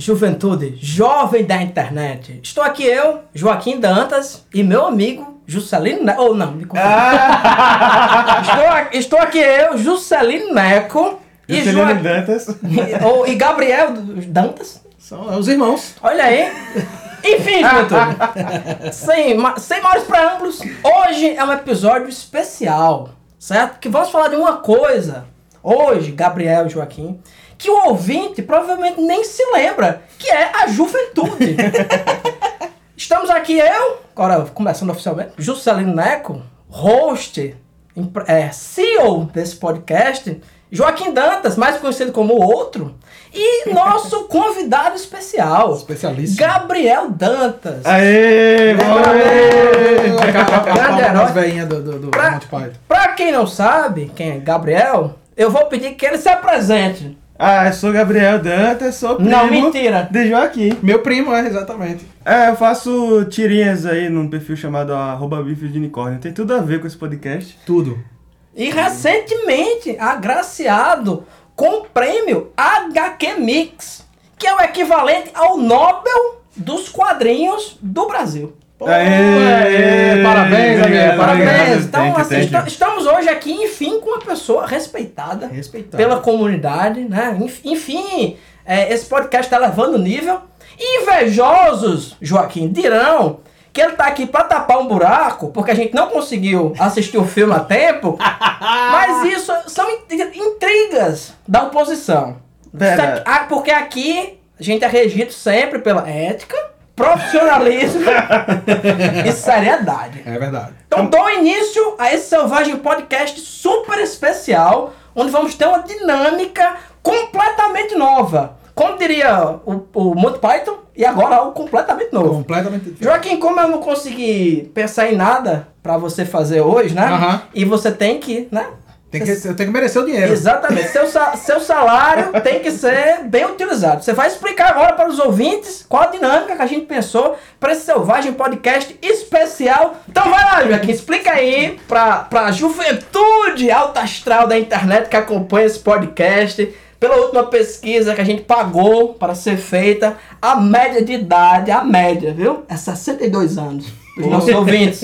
juventude jovem da internet. Estou aqui eu, Joaquim Dantas, e meu amigo Juscelino Neco. Ou não, me confundi. estou, estou aqui eu, Juscelino Neco. E, Juscelino Joa- Dantas. e- ou- e Gabriel Dantas. São os irmãos. Olha aí. Enfim, juventude. sem, ma- sem maiores preâmbulos, hoje é um episódio especial, certo? Que vamos falar de uma coisa, hoje, Gabriel e Joaquim, que o ouvinte provavelmente nem se lembra, que é a juventude. Estamos aqui eu, agora começando oficialmente, Juscelino Neco, host, é, CEO desse podcast, Joaquim Dantas, mais conhecido como o Outro, e nosso convidado especial, Especialíssimo. Gabriel Dantas. Aê! Grande do, do, do Pra-. Pra quem não sabe quem é Gabriel, eu vou pedir que ele se apresente. Ah, eu sou Gabriel Dantas, sou primo Não, mentira. de Joaquim. Meu primo, é, exatamente. É, eu faço tirinhas aí num perfil chamado arroba bife de unicórnio. Tem tudo a ver com esse podcast. Tudo. E recentemente agraciado com o prêmio HQ Mix, que é o equivalente ao Nobel dos quadrinhos do Brasil. Pô, é, parabéns, amigo, parabéns. Então, assim, you. estamos hoje aqui, enfim, com uma pessoa respeitada Respeitar. pela comunidade, né? Enf- Enfim, é, esse podcast está levando nível. Invejosos, Joaquim, dirão que ele tá aqui para tapar um buraco, porque a gente não conseguiu assistir o filme a tempo. mas isso são intri- intrigas da oposição. Pera. Ah, porque aqui a gente é regido sempre pela ética, profissionalismo e seriedade. É verdade. Então dou início a esse Selvagem Podcast super especial, onde vamos ter uma dinâmica completamente nova. Como diria o, o Monty Python, e agora algo completamente novo. Completamente diferente. Joaquim, como eu não consegui pensar em nada pra você fazer hoje, né? E você tem que, né? Tem que, eu tenho que merecer o dinheiro. Exatamente. Seu, seu salário tem que ser bem utilizado. Você vai explicar agora para os ouvintes qual a dinâmica que a gente pensou para esse Selvagem Podcast especial. Então vai lá, Joaquim, explica aí para a juventude alta astral da internet que acompanha esse podcast. Pela última pesquisa que a gente pagou para ser feita, a média de idade, a média, viu? É 62 anos Pô. nossos ouvintes.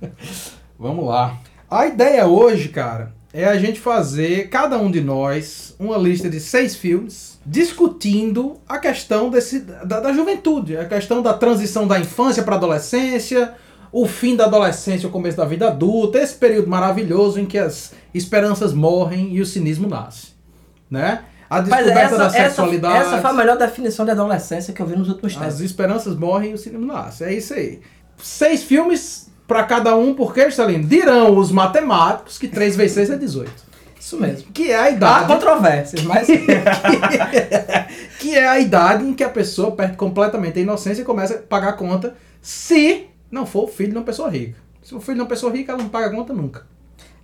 Vamos lá. A ideia hoje, cara, é a gente fazer, cada um de nós, uma lista de seis filmes discutindo a questão desse, da, da juventude, a questão da transição da infância para adolescência, o fim da adolescência, o começo da vida adulta, esse período maravilhoso em que as esperanças morrem e o cinismo nasce, né? A descoberta essa, da essa, sexualidade. essa foi a melhor definição de adolescência que eu vi nos últimos tempos. As esperanças morrem e o cinema nasce. É isso aí. Seis filmes pra cada um, porque, Stalin, dirão os matemáticos que 3 vezes 6 é 18. Isso mesmo. Que é a Há idade. controvérsias, mas. que é a idade em que a pessoa perde completamente a inocência e começa a pagar a conta se não for o filho de uma pessoa rica. Se o filho de uma pessoa rica, ela não paga a conta nunca.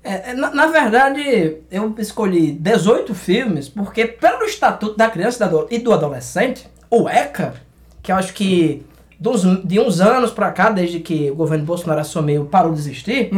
É, é, na, na verdade, eu escolhi 18 filmes porque, pelo Estatuto da Criança e e do Adolescente, o ECA, que eu acho que dos, de uns anos pra cá, desde que o governo Bolsonaro assumiu, parou de existir,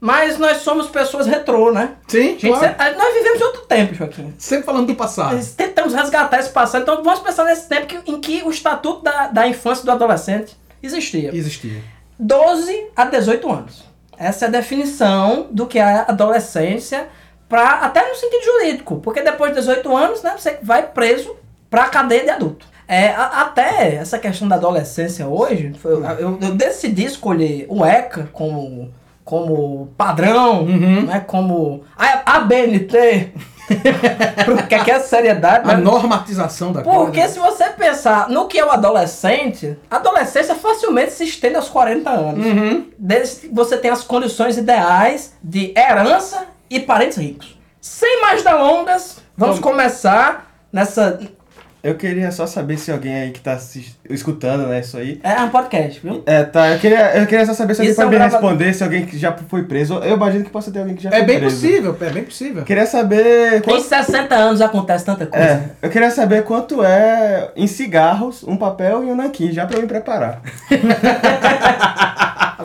mas nós somos pessoas retrô, né? Sim, Gente, claro. nós vivemos em outro tempo, Joaquim. Sempre falando do passado. Nós tentamos resgatar esse passado, então vamos pensar nesse tempo que- em que o Estatuto da, da Infância e do Adolescente existia. Existia. 12 a 18 anos. Essa é a definição do que é a adolescência, pra, até no sentido jurídico, porque depois de 18 anos, né, você vai preso pra cadeia de adulto. É, a- até essa questão da adolescência hoje, foi- eu, eu decidi escolher o ECA como, como padrão, Uhum. né, como a, a BNT, porque aqui é a seriedade, A né? normatização da Porque coisa. se você pensar no que é o adolescente, a adolescência facilmente se estende aos 40 anos. Uhum. Desde que você tem as condições ideais de herança e parentes ricos. Sem mais delongas, vamos Vamos. começar nessa. Eu queria só saber se alguém aí que tá assis- escutando, né, isso aí. Uhum. É um podcast, viu? É, tá. Eu queria, eu queria só saber se alguém Isso é pode me responder se alguém que já foi preso. Eu imagino que possa ter alguém que já foi É bem preso. possível, é bem possível. Queria saber. Em Quanto, 60 anos acontece tanta coisa. é, eu queria saber quanto é em cigarros, um papel e um nanquim, já pra eu me preparar.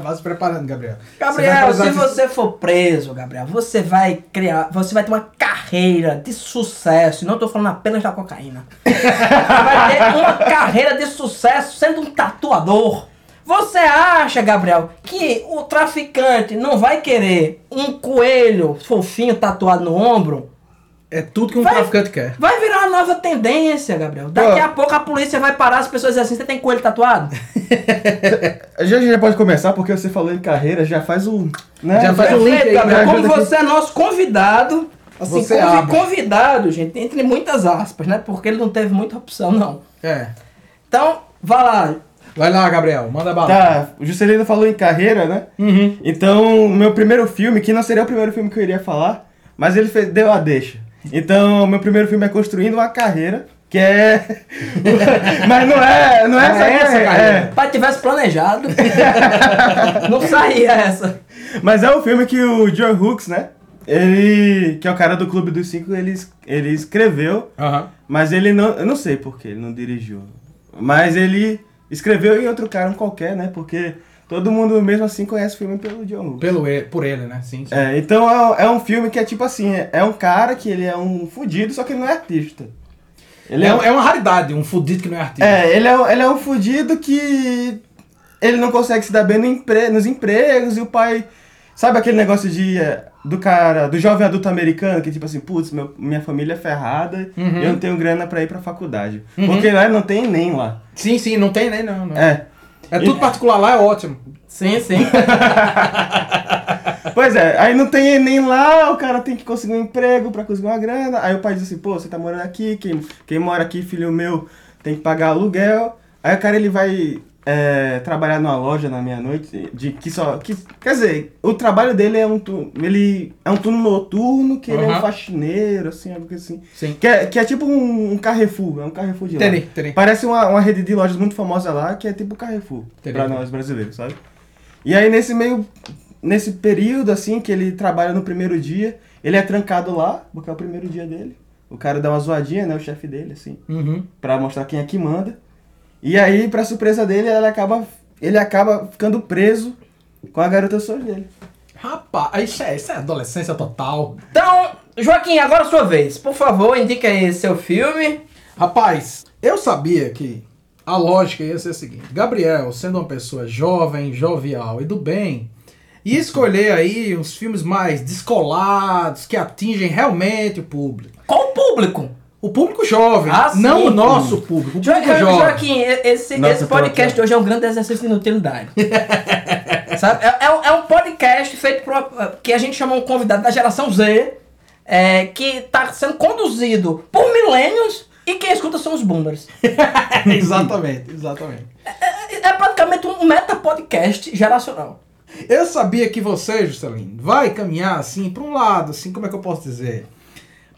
Vá se preparando, Gabriel. Gabriel, Você se precisar você for preso, Gabriel, você vai criar, você vai ter uma carreira de sucesso. E não tô falando apenas da cocaína. vai ter uma carreira de sucesso sendo um tatuador. Você acha, Gabriel, que o traficante não vai querer um coelho fofinho tatuado no ombro? É tudo que um Vai- traficante quer. Vai virar uma nova tendência, Gabriel. Daqui Ó. a pouco a polícia vai parar as pessoas e dizer assim: você tem coelho tatuado? Já, já pode começar, porque você falou em carreira, já faz o. Né? Já faz o link aí, Gabriel. me Como aqui. você é nosso convidado, assim, Você convi- abre. convidado, gente, entre muitas aspas, né? Porque ele não teve muita opção, não. É. Então, vá lá. Vai lá, Gabriel, manda bala. Tá, o Juscelino falou em carreira, né? Uhum. Então, o meu primeiro filme, que não seria o primeiro filme que eu iria falar, mas ele fez- deu a deixa. Então, meu primeiro filme é Construindo uma Carreira, que é. mas não é. Não é Não essa, é essa carreira, carreira. Pai tivesse planejado, não saía essa. é. Mas é um filme que o John Hooks, né? Ele. Que é o cara do Clube dos Cinco, ele, ele escreveu, mas ele não. Eu não sei porquê, ele não dirigiu. Mas ele escreveu em outro cara, um qualquer, né? Porque todo mundo mesmo assim conhece o filme pelo John Hooks. Pelo ele, por ele, né? Sim, sim. É, então é, é um filme que é tipo assim, é, é um cara que ele é um fudido, só que ele não é artista. Ele é, é, um- é uma raridade, um fudido que não é artista. é, ele é, um- ele é um fudido que ele não consegue se dar bem no empre, nos empregos e o pai. Sabe aquele negócio de. é, do cara, do jovem adulto americano, que tipo assim, putz, meu- minha família é ferrada Uhum. eu não tenho grana pra ir pra faculdade. Uhum. Porque lá não tem nem lá. Sim, sim, não tem nem não. não. É, É. tudo particular lá, é ótimo. Sim, sim. Pois é, aí não tem nem lá, o cara tem que conseguir um emprego pra conseguir uma grana. Aí o pai diz assim, pô, você tá morando aqui, quem, quem mora aqui, filho meu, tem que pagar aluguel. Aí o cara ele vai é, trabalhar numa loja na meia-noite, de que só. Que, quer dizer, o trabalho dele é um turno. Ele é um turno noturno, que ele é um faxineiro, assim, algo assim. Sim. Que é, que é tipo um, um Carrefour, é um Carrefour de lá. Entendi. Parece uma, uma rede de lojas muito famosa lá, que é tipo Carrefour, Entendi. pra nós brasileiros, sabe? E aí nesse meio, nesse período assim, que ele trabalha no primeiro dia, ele é trancado lá, porque é o primeiro dia dele. O cara dá uma zoadinha, né, o chefe dele, assim, Uhum. pra mostrar quem é que manda. E aí, pra surpresa dele, ele acaba, ele acaba ficando preso com a garota sonho dele. Rapaz, isso é, isso é adolescência total. Então, Joaquim, agora é a sua vez. Por favor, indica aí seu filme. Rapaz, eu sabia que a lógica ia ser a seguinte: Gabriel, sendo uma pessoa jovem, jovial e do bem, ia escolher aí uns filmes mais descolados, que atingem realmente o público. Qual o público? O público jovem, Ah, sim. não o nosso público, o Joaquim, público jovem. Joaquim, esse, Nossa, esse podcast de hoje é um grande exercício de inutilidade. Sabe? É, é um- é um podcast feito por, que a gente chama um convidado da geração Z, é, que está sendo conduzido por milênios e quem escuta são os boomers. exatamente, exatamente. É, é praticamente um meta-podcast geracional. Eu sabia que você, Juscelino, vai caminhar assim para um lado, assim, como é que eu posso dizer?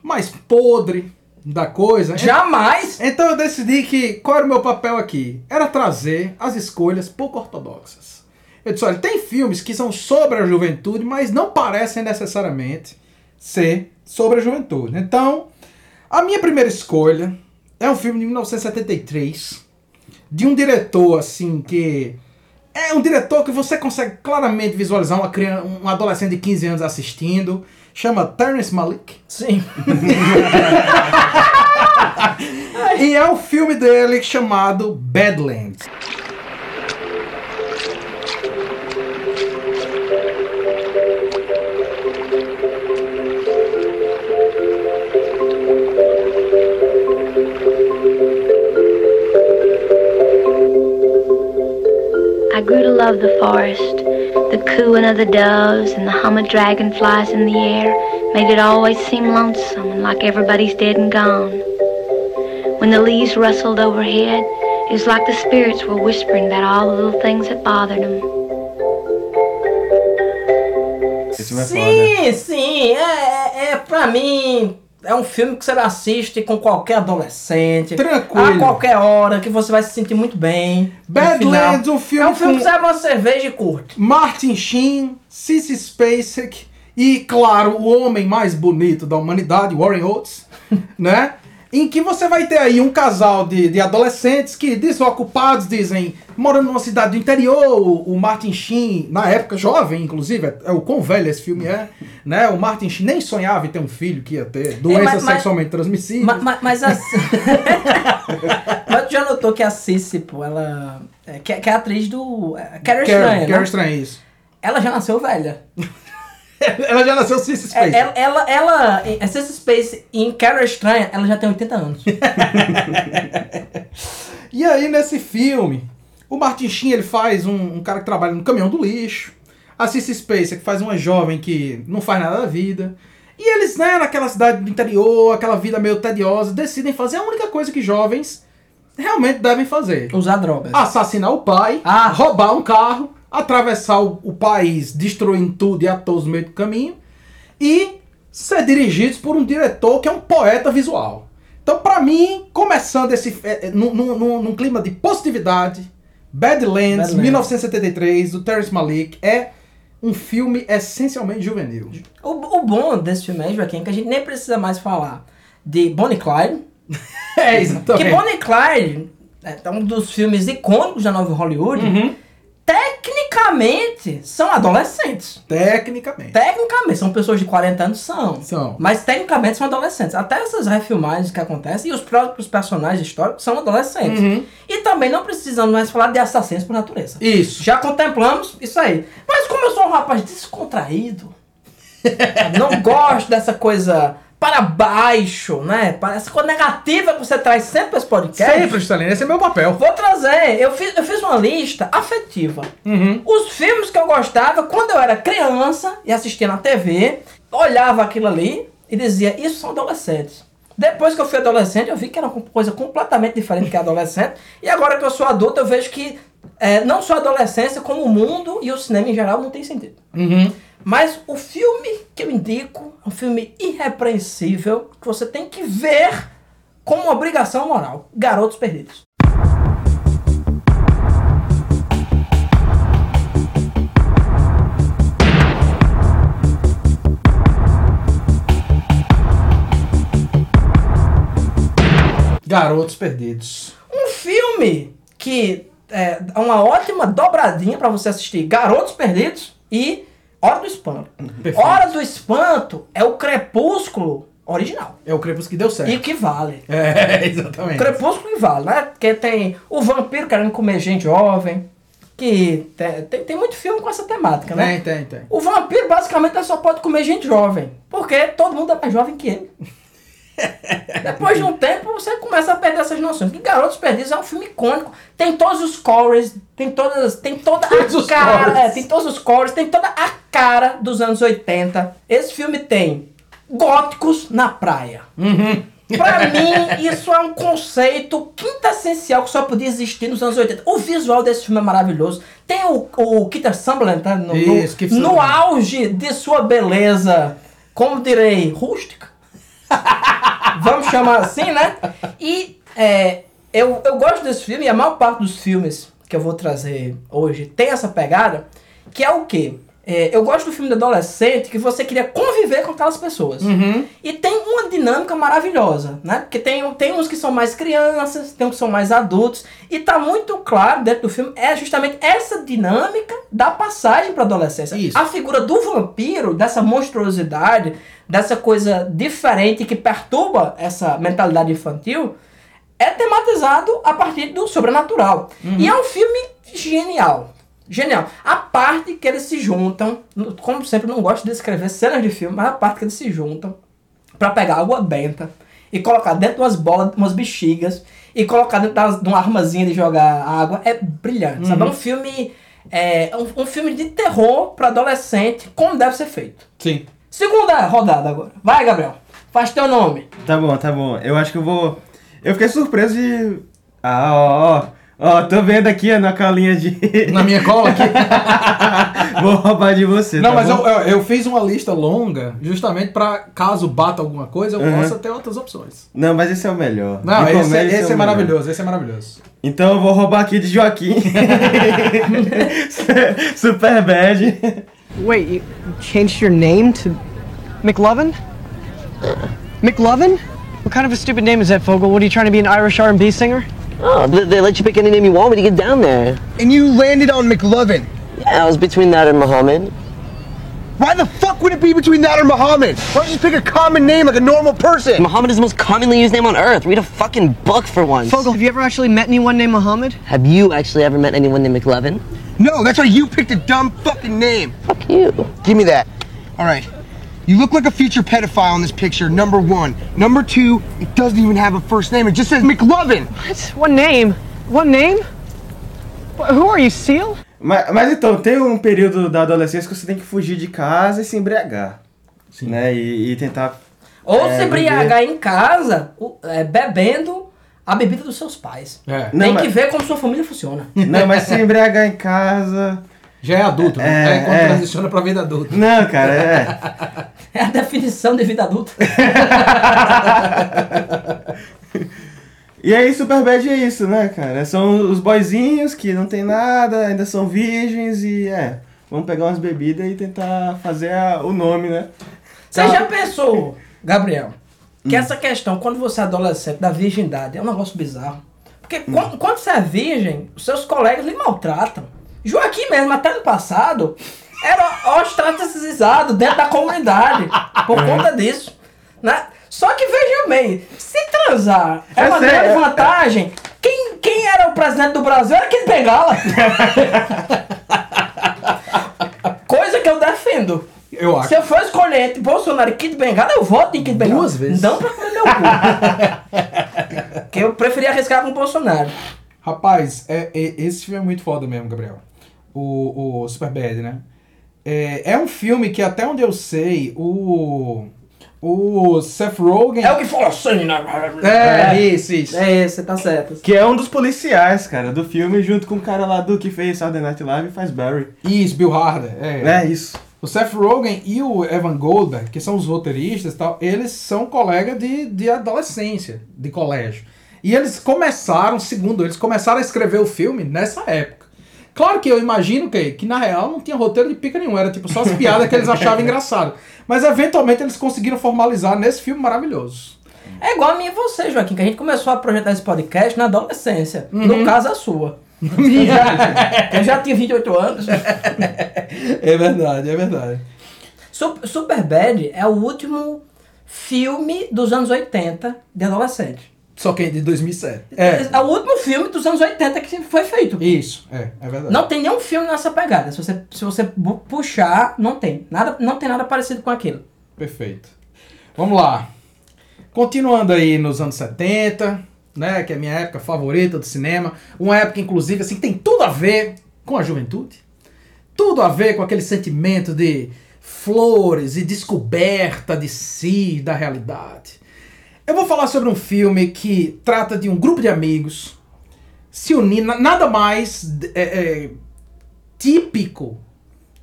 Mais podre da coisa. Jamais! Então eu decidi que qual era o meu papel aqui? Era trazer as escolhas pouco ortodoxas. Eu disse, olha, tem filmes que são sobre a juventude, mas não parecem necessariamente ser sobre a juventude. Então, a minha primeira escolha é um filme de 1973, de um diretor assim que é um diretor que você consegue claramente visualizar uma criança, um adolescente de 15 anos assistindo, chama Terrence Malick. Sim. E é o filme dele chamado Badlands. I grew to love the forest. The cooing of the doves and the hum of dragonflies in the air made it always seem lonesome and like everybody's dead and gone. When the leaves rustled overhead, it was like the spirits were whispering about all the little things that bothered them. Esse vai Sim, sim. É, é, é, pra mim, é um filme que você assiste com qualquer adolescente. Tranquilo. A qualquer hora, que você vai se sentir muito bem. Badlands, um filme É um filme com que você abre uma cerveja e curte. Martin Sheen, Sissy Spacek e, claro, o homem mais bonito da humanidade, Warren Oates, né? Em que você vai ter aí um casal de, de adolescentes que desocupados, dizem, morando numa cidade do interior, o, o Martin Sheen, na época jovem, inclusive, é, é o quão velho esse filme é, né? O Martin Sheen nem sonhava em ter um filho que ia ter doença mas- mas- sexualmente transmissível. Ma- ma- Mas, a... mas tu já notou que a Cici, pô, ela. é, que, é- que é a atriz do. É, Carrie Estranha, Carrie, né? Carrie Estranha, isso. Ela já nasceu velha. Ela já nasceu Cissy É, Space. ela, ela, ela, em Cici Space em Carrie Estranha, ela já tem 80 anos. E aí, nesse filme, o Martin Sheen, ele faz um, um cara que trabalha no caminhão do lixo. A Cissy Spacer, que faz uma jovem que não faz nada da vida. E eles, né, naquela cidade do interior, aquela vida meio tediosa, decidem fazer a única coisa que jovens realmente devem fazer. Usar drogas. Assassinar o pai, Ah. roubar um carro, atravessar o, o país, destruindo tudo e a todos no meio do caminho. E ser dirigidos por um diretor que é um poeta visual. Então, pra mim, começando esse é, é, num, num- num- num clima de positividade, Badlands, Badlands. 1973, do Terrence Malick, é um filme essencialmente juvenil. O, o bom desse filme é, Joaquim, que a gente nem precisa mais falar de Bonnie Clyde. É, Que exatamente. Bonnie e Clyde é um dos filmes icônicos da nova Hollywood. Uhum. Tecnicamente, são adolescentes. Tecnicamente. Tecnicamente, são pessoas de 40 anos, são. São. Mas tecnicamente são adolescentes. Até essas refilmagens que acontecem, e os próprios personagens históricos são adolescentes. Uhum. E também não precisamos mais falar de assassinos por natureza. Isso. Já contemplamos isso aí. Mas como eu sou um rapaz descontraído, não gosto dessa coisa para baixo, né? Para essa coisa negativa que você traz sempre para esse podcast. Sempre, Stalin, esse é meu papel. Vou trazer, eu fiz, eu fiz uma lista afetiva. Uhum. Os filmes que eu gostava quando eu era criança e assistia na TV, olhava aquilo ali e dizia, isso são adolescentes. Depois que eu fui adolescente, eu vi que era uma coisa completamente diferente que adolescente. E agora que eu sou adulto, eu vejo que é, não só a adolescência, como o mundo e o cinema em geral não tem sentido. Uhum. Mas o filme que eu indico é um filme irrepreensível que você tem que ver como uma obrigação moral. Garotos Perdidos. Garotos Perdidos. Um filme que é uma ótima dobradinha pra você assistir Garotos Perdidos e Hora do Espanto. Perfeito. Hora do Espanto é o Crepúsculo original. É o Crepúsculo que deu certo. E que vale. É, O exatamente. Crepúsculo que vale, né? Porque tem o vampiro querendo comer gente jovem. Que tem, tem, tem muito filme com essa temática, né? Tem, tem, tem. O vampiro basicamente só pode comer gente jovem. Porque todo mundo é mais jovem que ele. Depois de um tempo você começa a perder essas noções. Que Garotos Perdidos é um filme icônico. Tem todos os cores, tem todas. Tem toda Todos a cara. É, tem todos os cores, tem toda a cara dos anos 80. Esse filme tem góticos na praia. Pra mim, isso é um conceito quintessencial que só podia existir nos anos 80. O visual desse filme é maravilhoso. Tem o, o Keith Summerland tá? no, no- Isso, no Sutherland. auge de sua beleza, como direi, rústica. Vamos chamar assim, né? E é, eu, eu gosto desse filme, e a maior parte dos filmes que eu vou trazer hoje tem essa pegada, que é o quê? É, eu gosto do filme de adolescente que você queria conviver com aquelas pessoas. E tem uma dinâmica maravilhosa, né? Porque tem, tem uns que são mais crianças, tem uns que são mais adultos. E tá muito claro dentro do filme, é justamente essa dinâmica da passagem pra adolescência. Isso. A figura do vampiro, dessa monstruosidade, dessa coisa diferente que perturba essa mentalidade infantil, é tematizado a partir do sobrenatural. E é um filme genial. Genial. A parte que eles se juntam, como sempre, eu não gosto de descrever cenas de filme, mas a parte que eles se juntam pra pegar água benta e colocar dentro de umas bolas, umas bexigas e colocar dentro das- de uma armazinha de jogar água é brilhante. Sabe? É um filme. É um, um filme de terror pra adolescente, como deve ser feito. Sim. Segunda rodada agora. Vai, Gabriel. Faz teu nome. Tá bom, tá bom. Eu acho que eu vou. Eu fiquei surpreso de. Ah, ó, ó. Ó, tô vendo aqui na colinha de. Na minha cola aqui. vou roubar de você. Não, tá mas bom? eu, eu, eu fiz uma lista longa justamente pra caso bata alguma coisa, eu Uhum. possa ter outras opções. Não, mas esse é o melhor. Não, esse, comédia, esse é é o melhor. maravilhoso, esse é maravilhoso. Então eu vou roubar aqui de Joaquim. Super bad. Wait, you changed your name to McLovin? McLovin? What kind of a stupid name is that, Fogel? What are you trying to be an Irish R&B singer? Oh, they, they let you pick any name you want when you get down there. And you landed on McLovin. Yeah, I was between that and Muhammad. Why the fuck would it be between that or Muhammad? Why don't you just pick a common name like a normal person? Muhammad is the most commonly used name on earth. Read a fucking book for once. Fogel, have you ever actually met anyone named Muhammad? Have you actually ever met anyone named McLevin? No, that's why you picked a dumb fucking name. Fuck you. Give me that. All right. You look like a future pedophile in this picture, number one. Number two, it doesn't even have a first name. It just says McLovin. What? One name? One name? Wh- Who are you, Seal? Mas, mas então, tem um período da adolescência que você tem que fugir de casa e se embriagar. Né? E, e tentar. Ou É, se embriagar em casa, o- é, bebendo a bebida dos seus pais. É. Não, Tem mas- que ver como sua família funciona. Não, mas se embriagar em casa. Já é adulto, né? É, É, quando é. transiciona pra vida adulta. Não, cara, é. É a definição de vida adulta. E aí, Superbad é isso, né, cara? São os boyzinhos que não tem nada, ainda são virgens e é. Vamos pegar umas bebidas e tentar fazer a- o nome, né? Você Tá. já pensou, Gabriel, que Hum. essa questão, quando você é adolescente, da virgindade, é um negócio bizarro. Porque Hum. quando, quando você é virgem, os seus colegas lhe maltratam. Joaquim mesmo, até no passado, era ostracizado dentro da comunidade por Uhum. conta disso. Né? Só que veja bem, se transar é É uma sério, grande é- vantagem, quem, quem era o presidente do Brasil era Kid Bengala. Coisa que eu defendo. Eu acho. Se eu for escolher entre Bolsonaro e Kid Bengala, eu voto em Kid Bengala. Duas vezes. Não pra comer meu cu. que eu preferia arriscar com o Bolsonaro. Rapaz, é, é- esse filme é muito foda mesmo, Gabriel. O, o Superbad, né? É, é um filme que, até onde eu sei, o. O Seth Rogen. É o que fala assim, né? É, isso, isso. É esse, tá certo. Que é um dos policiais, cara, do filme, junto com o cara lá do que fez Saturday Night Live e faz Barry. Isso, Bill Harder. É. É isso. O Seth Rogen e o Evan Goldberg, que são os roteiristas e tal, eles são colegas de, de adolescência, de colégio. E eles começaram, segundo eles, começaram a escrever o filme nessa época. Claro que eu imagino que, que na real não tinha roteiro de pica nenhuma, era tipo só as piadas que eles achavam engraçado. Mas eventualmente eles conseguiram formalizar nesse filme maravilhoso. É igual a mim e você, Joaquim, que a gente começou a projetar esse podcast na adolescência. Uhum. No caso, a sua. eu já tinha 28 anos. É verdade, é verdade. Sup- Superbad é o último filme dos anos 80 de adolescente. Só que é de 2007. É, É o último filme dos anos 80 que foi feito. isso, é, é verdade. Não tem nenhum filme nessa pegada. Se você, se você puxar, não tem. Nada, não tem nada parecido com aquilo. Perfeito. Vamos lá. Continuando aí nos anos 70, né, que é a minha época favorita do cinema, uma época inclusive assim que tem tudo a ver com a juventude. Tudo a ver com aquele sentimento de flores e descoberta de si, da realidade. Eu vou falar sobre um filme que trata de um grupo de amigos se unir, na- nada mais é, é, típico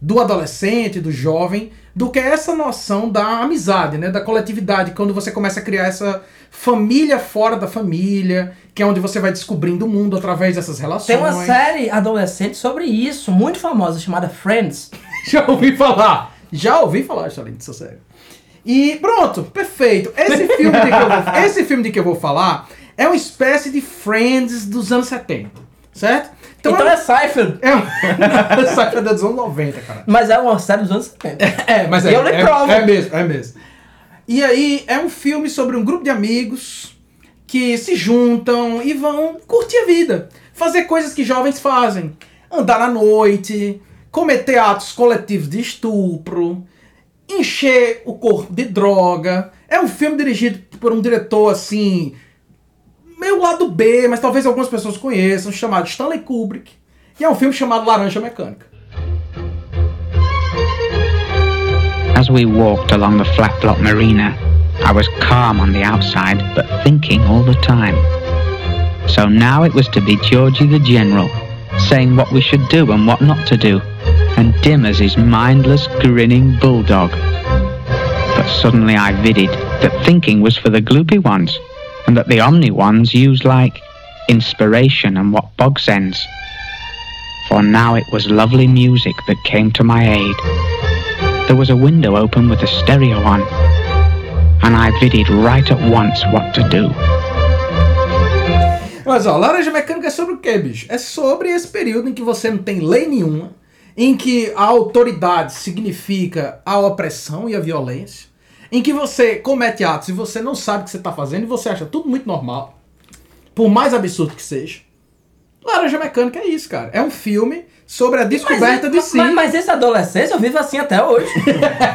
do adolescente, do jovem, do que essa noção da amizade, né, da coletividade, quando você começa a criar essa família fora da família, que é onde você vai descobrindo o mundo através dessas relações. Tem uma série adolescente sobre isso, muito famosa, chamada Friends. Já ouvi falar. Já ouvi falar, Charlene, dessa série. E pronto, perfeito. Esse filme, de que eu vou, esse filme de que eu vou falar é uma espécie de Friends dos anos 70, certo? Então, é, é Seinfeld, é um... Saca dos anos 90, cara. mas é uma série dos anos 70. É, mas E é, eu lhe é, provo. é mesmo, é mesmo. E aí é um filme sobre um grupo de amigos que se juntam e vão curtir a vida, fazer coisas que jovens fazem, andar à noite, cometer atos coletivos de estupro, encher o corpo de droga. É um filme dirigido por um diretor assim, meio lado B, mas talvez algumas pessoas conheçam, chamado Stanley Kubrick. E é um filme chamado Laranja Mecânica. As we walked along the flat block marina, I was calm on the outside, but thinking all the time. So now it was to be Georgie the General, saying what we should do and what not to do, and dim as his mindless, grinning bulldog. But suddenly I vidded that thinking was for the gloopy ones, and that the omni ones used like inspiration and what bog sends. For now it was lovely music that came to my aid. There was a window open with a stereo on. and I viddied right at once what to do. Mas ó, Laranja Mecânica é sobre o quê, bicho? É sobre esse período em que você não tem lei nenhuma, em que a autoridade significa a opressão e a violência, em que você comete atos e você não sabe o que você está fazendo e você acha tudo muito normal, por mais absurdo que seja. Laranja Mecânica é isso, cara. É um filme sobre a descoberta de si. Mas, mas essa adolescência eu vivo assim até hoje.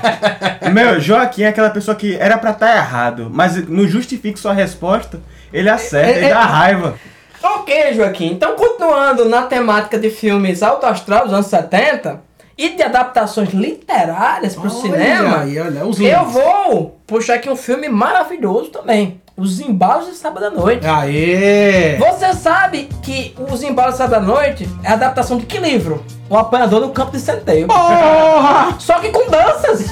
Meu, Joaquim é aquela pessoa que era pra estar errado, mas não justifique sua resposta, ele acerta, É, ele é- dá raiva. Ok, Joaquim. Então, continuando na temática de filmes alto astral dos anos 70 e de adaptações literárias pro Olha cinema, aí, olha, os eu vou puxar aqui um filme maravilhoso também. Os Embalos de Sábado à Noite. Aê! Você sabe que Os Embalos de Sábado à Noite é a adaptação de que livro? O Apanhador no Campo de Centeio. Porra! Só que com danças.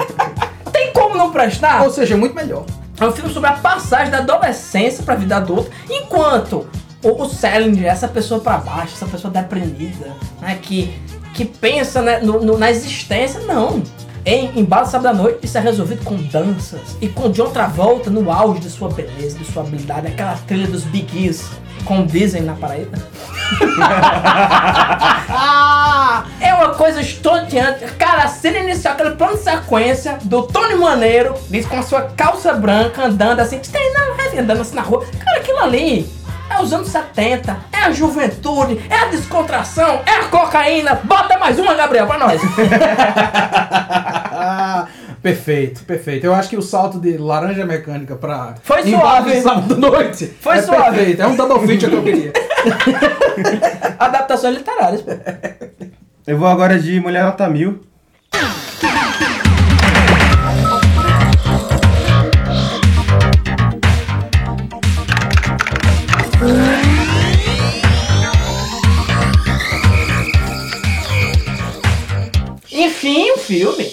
Tem como não prestar? Ou seja, muito melhor. É um filme sobre a passagem da adolescência pra vida adulta, enquanto o, o Salinger, essa pessoa pra baixo, essa pessoa deprimida, né, que, que pensa né, no- no- na existência, não. Em Embalo Sábado à Noite, isso é resolvido com danças e com John Travolta no auge de sua beleza, de sua habilidade, aquela trilha dos Biggies, como dizem na Paraíba. É uma coisa estonteante. Sequência do Tony Maneiro, diz com a sua calça branca, andando assim, tem não, é, andando assim na rua. Cara, aquilo ali é os anos 70, é a juventude, é a descontração, é a cocaína. Bota mais uma, Gabriel, pra nós. Perfeito, perfeito. Eu acho que o salto de laranja mecânica pra. Foi suave. sábado à noite. Foi é suave. Perfeito. É um double feature que eu queria. Adaptações literárias, pô. Eu vou agora de Mulher Nota Mil. Enfim, um filme.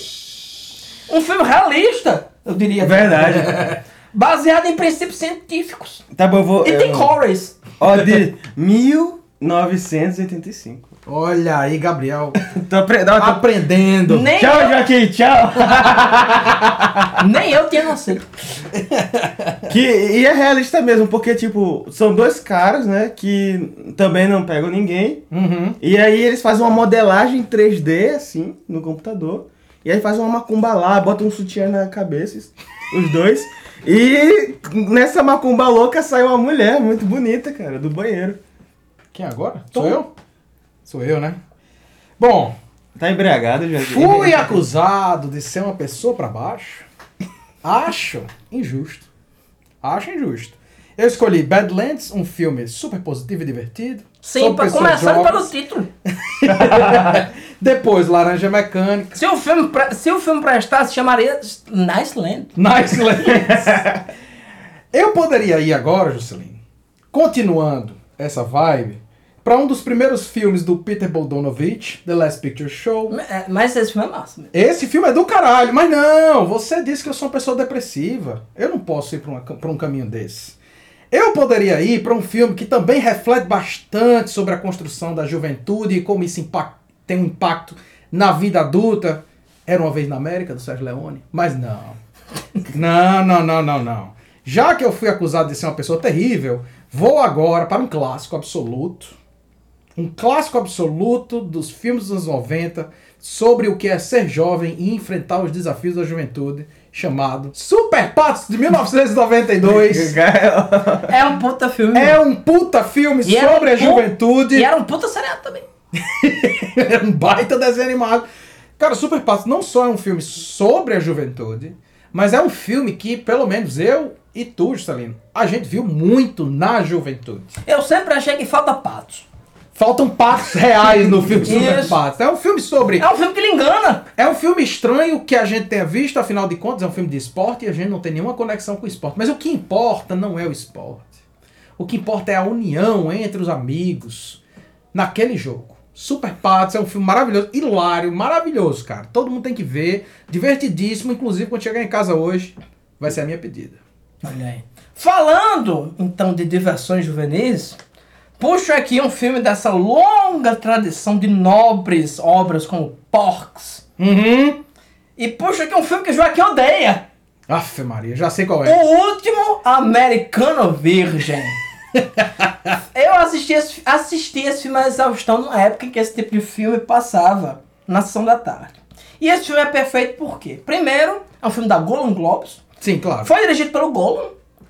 Um filme realista, eu diria. Verdade. Baseado em princípios científicos. Tá bom, eu vou. E tem eu- cores. Ó, de 1985. Olha aí, Gabriel. Tô apre... não, tô- Aprendendo. Nem Tchau, eu, Joaquim, tchau. nem eu tinha nascido. que, e é realista mesmo, porque, tipo, são dois caras, né, que também não pegam ninguém. Uhum. E aí eles fazem uma modelagem 3D, assim, no computador. E aí fazem uma macumba lá, botam um sutiã na cabeça, os dois. E nessa macumba louca sai uma mulher muito bonita, cara, do banheiro. Quem agora? Sou eu? Sou eu, né? Bom, Tá embriagado, Joaquim? fui acusado de ser uma pessoa pra baixo. Acho injusto. Acho injusto. Eu escolhi Badlands, um filme super positivo e divertido. Sim, pra jovens. pelo título. Depois, Laranja Mecânica. Se o filme, pre- se o filme prestasse, chamaria Nice Land. Nice Lands. Eu poderia ir agora, Juscelino, continuando essa vibe, para um dos primeiros filmes do Peter Bogdanovich, The Last Picture Show. É, Mas esse filme é massa. mesmo. Esse filme é do caralho, mas não, você disse que eu sou uma pessoa depressiva. Eu não posso ir para um caminho desse. Eu poderia ir para um filme que também reflete bastante sobre a construção da juventude e como isso impact- tem um impacto na vida adulta. Era uma vez na América, do Sérgio Leone. Mas não. Não, não, não, não, não. Já que eu fui acusado de ser uma pessoa terrível, vou agora para um clássico absoluto. Um clássico absoluto dos filmes dos anos 90 sobre o que é ser jovem e enfrentar os desafios da juventude, chamado Super Patos de 1992. É um puta filme. É um puta filme E era sobre um a pu- juventude. E era um puta seriado também. É um baita desenho animado. Cara, Super Patos não só é um filme sobre a juventude, mas é um filme que, pelo menos eu e tu, Juscelino, a gente viu muito na juventude. Eu sempre achei que falta patos. Faltam patos reais no filme Super. Patos. É um filme sobre. É um filme que lhe engana. É um filme estranho que a gente tenha visto, afinal de contas, é um filme de esporte e a gente não tem nenhuma conexão com o esporte. Mas o que importa não é o esporte. O que importa é a união entre os amigos naquele jogo. Super Patos é um filme maravilhoso, hilário, maravilhoso, cara. Todo mundo tem que ver, divertidíssimo. Inclusive, quando chegar em casa hoje, vai ser a minha pedida. Olha aí. Falando, então, de diversões juvenis, puxo aqui um filme dessa longa tradição de nobres obras como Porcs. Uhum. E puxo aqui um filme que o Joaquim odeia. Aff, Maria, já sei qual é. O último americano virgem. Eu assisti esse, assisti esse filme à exaustão numa época em que esse tipo de filme passava na sessão da tarde. E esse filme é perfeito por quê? Primeiro, é um filme da Golden Globes. Sim, claro. Foi dirigido pelo Gollum,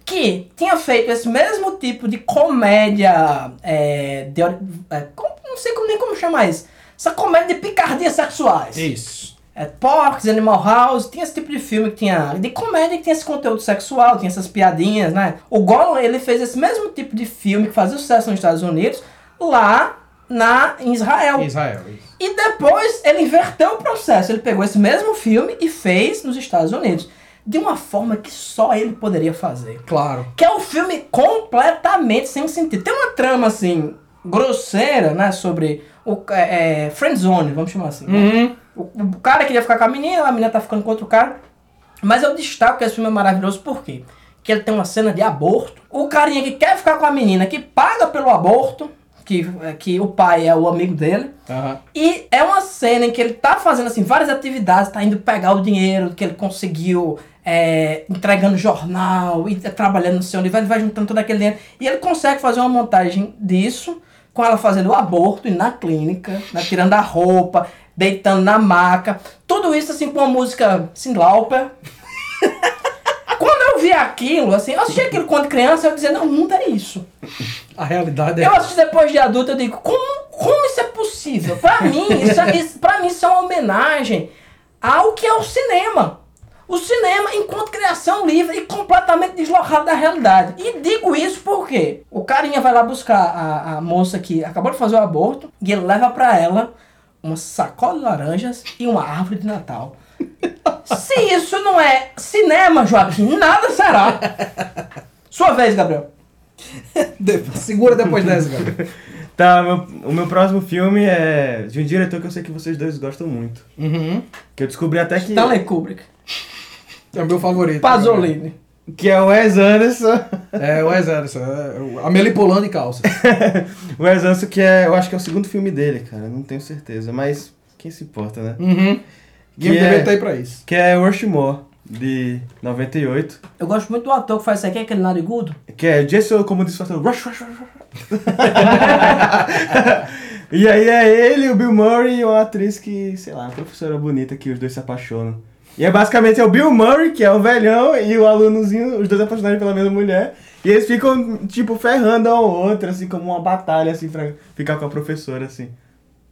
que tinha feito esse mesmo tipo de comédia. É, de, é, como- não sei como, nem como chamar isso. Essa comédia de picardias sexuais. Isso. É, Porks, Animal House, tinha esse tipo de filme que tinha. de comédia que tinha esse conteúdo sexual, tinha essas piadinhas, né? O Gollum, ele fez esse mesmo tipo de filme que fazia sucesso nos Estados Unidos, lá na, em Israel. Israel, isso. E depois ele inverteu o processo. Ele pegou esse mesmo filme e fez nos Estados Unidos. De uma forma que só ele poderia fazer. Claro. Que é um filme completamente sem sentido. Tem uma trama, assim, grosseira, né? Sobre o é, é, friendzone, vamos chamar assim. né? O, o cara queria ficar com a menina, a menina tá ficando com outro cara. Mas eu destaco que esse filme é maravilhoso por quê? Que ele tem uma cena de aborto. O carinha que quer ficar com a menina, que paga pelo aborto, que, é, que o pai é o amigo dele. Aham. E é uma cena em que ele tá fazendo assim várias atividades, tá indo pegar o dinheiro que ele conseguiu, é, entregando jornal e tá trabalhando no seu nível, ele vai juntando todo aquele dinheiro. E ele consegue fazer uma montagem disso, com ela fazendo o aborto e na clínica, né, tirando a roupa, deitando na maca. Tudo isso assim com uma música lauper. Quando eu vi aquilo, assim, eu assisti aquilo quando criança, eu dizia, não, o mundo é isso. A realidade é. Eu assisto depois de adulto, eu digo, como, como isso é possível? Pra mim, isso, é- isso, pra mim, isso é uma homenagem ao que é o cinema. O cinema enquanto criação livre e completamente deslocado da realidade. E digo isso porque o carinha vai lá buscar a, a moça que acabou de fazer o aborto e ele leva pra ela uma sacola de laranjas e uma árvore de Natal. Se isso não é cinema, Joaquim, nada será. Sua vez, Gabriel. De- Segura depois dessa, cara. Tá, meu- o meu próximo filme é de um diretor que eu sei que vocês dois gostam muito. Uhum. Que eu descobri até que. Stanley Kubrick. É o meu favorito. Pasolini. Que é o Wes Anderson. É, o Wes Anderson. é, o- A Meli pulando em calça. o Wes Anderson, que é. Eu acho que é o segundo filme dele, cara. Não tenho certeza. Mas quem se importa, né? Uhum. Que IMDb é- tá aí pra isso. Que é Rushmore, de 98. Eu gosto muito do ator que faz isso aqui, aquele narigudo. Que é Jason, como disse, fazendo Rush, Rush, Rush, Rush. e aí é ele, o Bill Murray e uma atriz que, sei lá, uma professora bonita que os dois se apaixonam. E é basicamente é o Bill Murray, que é o velhão, e o alunozinho, os dois apaixonados pela mesma mulher. E eles ficam, tipo, ferrando um ao outro, assim, como uma batalha, assim, pra ficar com a professora, assim.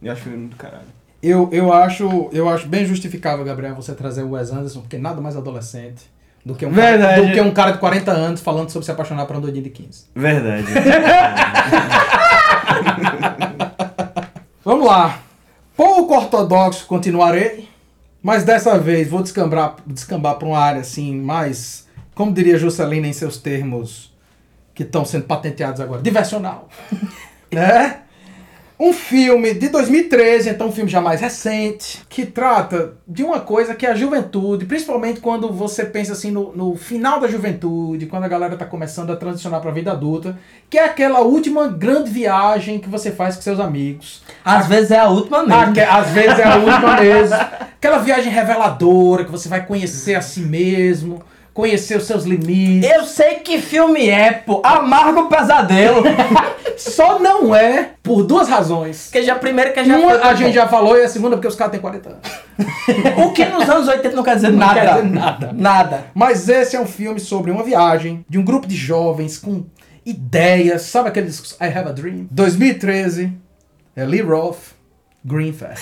Eu acho muito caralho. Eu, eu, acho, eu acho bem justificável, Gabriel, você trazer o Wes Anderson, porque nada mais adolescente do que um, cara, do que um cara de 40 anos falando sobre se apaixonar por um doidinho de 15. Verdade. Vamos lá. Pouco ortodoxo continuarei, mas dessa vez vou descambar, descambar para uma área assim mais, como diria Juscelina em seus termos que estão sendo patenteados agora, diversional. né? Um filme de 2013, então um filme já mais recente, que trata de uma coisa que é a juventude, principalmente quando você pensa assim no, no final da juventude, quando a galera tá começando a transicionar para a vida adulta, que é aquela última grande viagem que você faz com seus amigos. Às vezes é a última mesmo. Que às vezes é a última mesmo. Aquela viagem reveladora que você vai conhecer a si mesmo, conhecer os seus limites. Eu sei que filme é, pô. Amargo Pesadelo. Só não é por duas razões. que já primeiro que já Uma foi- a gente já falou e a segunda porque os caras têm 40 anos. O que nos anos 80 não quer dizer Não nada. quer dizer nada. Nada. Mas esse é um filme sobre uma viagem de um grupo de jovens com ideias, sabe aquele discurso I Have a Dream? 2013, é Lee Roth, Green Inferno.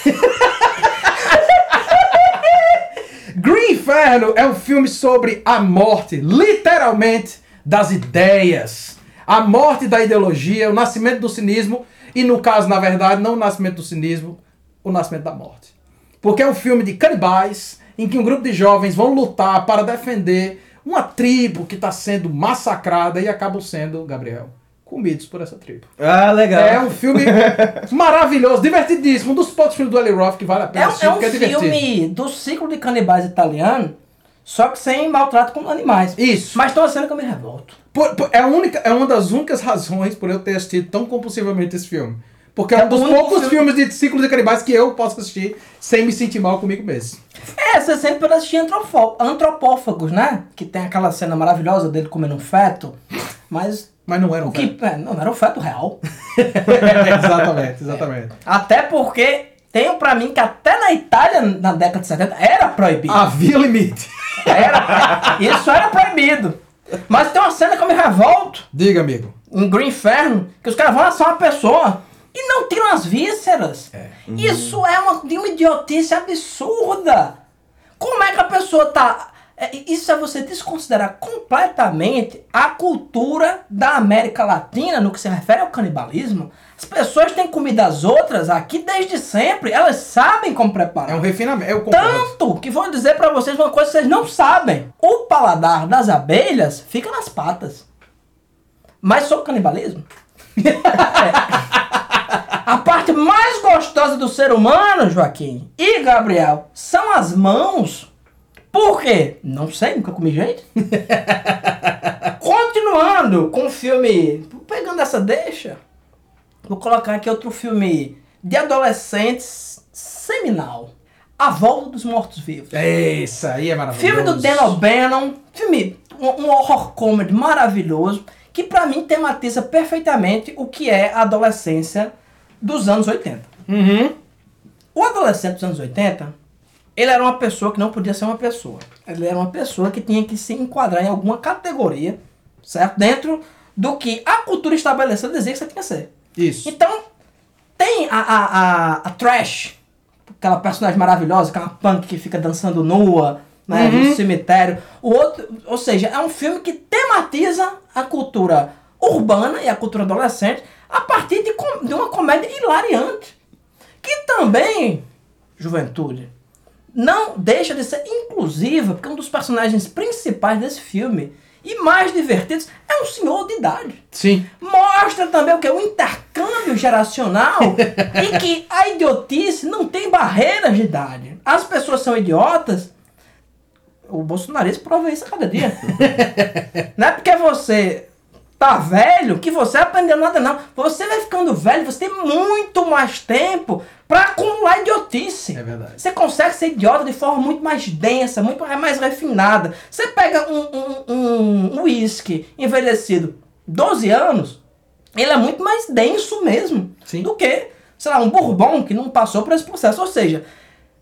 Green Inferno é um filme sobre a morte, literalmente, das ideias. A morte da ideologia, o nascimento do cinismo e, no caso, na verdade, não o nascimento do cinismo, o nascimento da morte. Porque é um filme de canibais em que um grupo de jovens vão lutar para defender uma tribo que está sendo massacrada e acabam sendo, Gabriel, comidos por essa tribo. ah, legal. É um filme maravilhoso, divertidíssimo, um dos poucos filmes do Eli Roth que vale a É, pena um- assistir, é um é filme do ciclo de canibais italiano, só que sem maltrato com animais. Isso. Mas tem uma cena que eu me revolto. Por- por- é, a única, é uma das únicas razões por eu ter assistido tão compulsivamente esse filme. Porque é É um dos poucos filme- filmes de ciclo de canibais que eu posso assistir sem me sentir mal comigo mesmo. É, você sempre pode assistir antropófagos, né? Que tem aquela cena maravilhosa dele comendo um feto. Mas Mas não era um o que. é, não, não era um feto real. exatamente, exatamente. Até porque tenho pra mim que até na Itália, na década de 70, era proibido. Havia limite. Era, isso era proibido. Mas tem uma cena que eu me revolto Diga, amigo. em Green Inferno, que os caras vão assar uma pessoa e não tiram as vísceras. Isso é uma, uma idiotice absurda. Como é que a pessoa tá. É, Isso é você desconsiderar completamente a cultura da América Latina no que se refere ao canibalismo. As pessoas têm comido as outras aqui desde sempre, elas sabem como preparar. É um refinamento. Eu concordo. Tanto que vou dizer pra vocês uma coisa que vocês não sabem. O paladar das abelhas fica nas patas. Mas sobre canibalismo? A parte mais gostosa do ser humano, Joaquim e Gabriel, são as mãos. Por quê? Não sei, nunca comi gente. Continuando com o filme, pegando essa deixa, vou colocar aqui outro filme de adolescentes seminal. A Volta dos Mortos-Vivos. Isso aí é maravilhoso. Filme do Dan O'Bannon, filme, um, horror comedy maravilhoso, que pra mim tematiza perfeitamente o que é a adolescência dos anos 80. Uhum. O adolescente dos anos 80, ele era uma pessoa que não podia ser uma pessoa. Ele era uma pessoa que tinha que se enquadrar em alguma categoria, certo? Dentro do que a cultura estabeleceu dizia que você tinha que ser. Isso. Então, tem a, a, a, a Trash, aquela personagem maravilhosa, aquela punk que fica dançando nua, né, no cemitério. O outro, ou seja, é um filme que tematiza a cultura urbana e a cultura adolescente a partir de, com- de uma comédia hilariante. Que também, juventude, não deixa de ser inclusiva, porque um dos personagens principais desse filme e mais divertidos é um senhor de idade Sim. mostra também o que? O intercâmbio geracional e que a idiotice não tem barreiras de idade. As pessoas são idiotas. O bolsonarista prova isso a cada dia. não é porque você tá velho que você aprendeu nada, não. Você vai ficando velho, você tem muito mais tempo pra acumular idiotice. É verdade. Você consegue ser idiota de forma muito mais densa, muito mais refinada. Você pega um um- um whisky envelhecido 12 anos, ele é muito mais denso mesmo Sim. do que, sei lá, um bourbon que não passou por esse processo. Ou seja,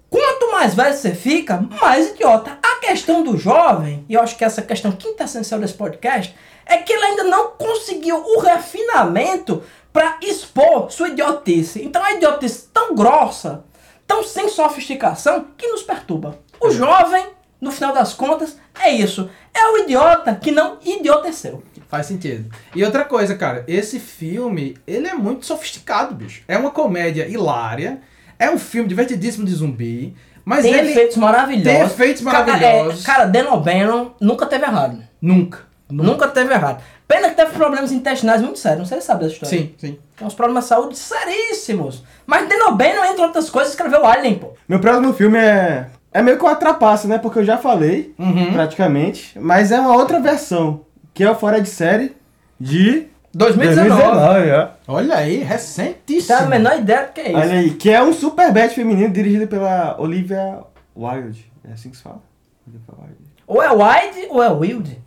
quanto mais velho você fica, mais idiota. A questão do jovem, e eu acho que essa questão quintessencial desse podcast, é que ele ainda não conseguiu o refinamento para expor sua idiotice. Então a idiotice tão grossa, tão sem sofisticação, que nos perturba. O jovem, no final das contas, é isso. É o idiota que não idioteceu. Faz sentido. E outra coisa, cara, esse filme, ele é muito sofisticado, bicho. É uma comédia hilária, é um filme divertidíssimo de zumbi, mas Tem ele efeitos maravilhosos. tem efeitos Cara, maravilhosos. é, Cara, Dan O'Bannon nunca teve errado. nunca. Nunca teve errado. Pena que teve problemas intestinais muito sérios. Não sei se você sabe dessa história. Sim, sim. Tem uns problemas de saúde seríssimos. Mas Dan O'Bannon, entre outras coisas, escreveu Alien, pô. Meu próximo filme é. É meio que uma trapaça, né? Porque eu já falei, praticamente. Mas é uma outra versão. Que é o Fora de Série de 2019. 2019. ó. Olha aí, Tá recentíssimo. a menor ideia do que é isso. Olha aí. Que é um super bad feminino dirigido pela Olivia Wilde. É assim que se fala? Olivia Wilde. Ou é Wide ou é Wild.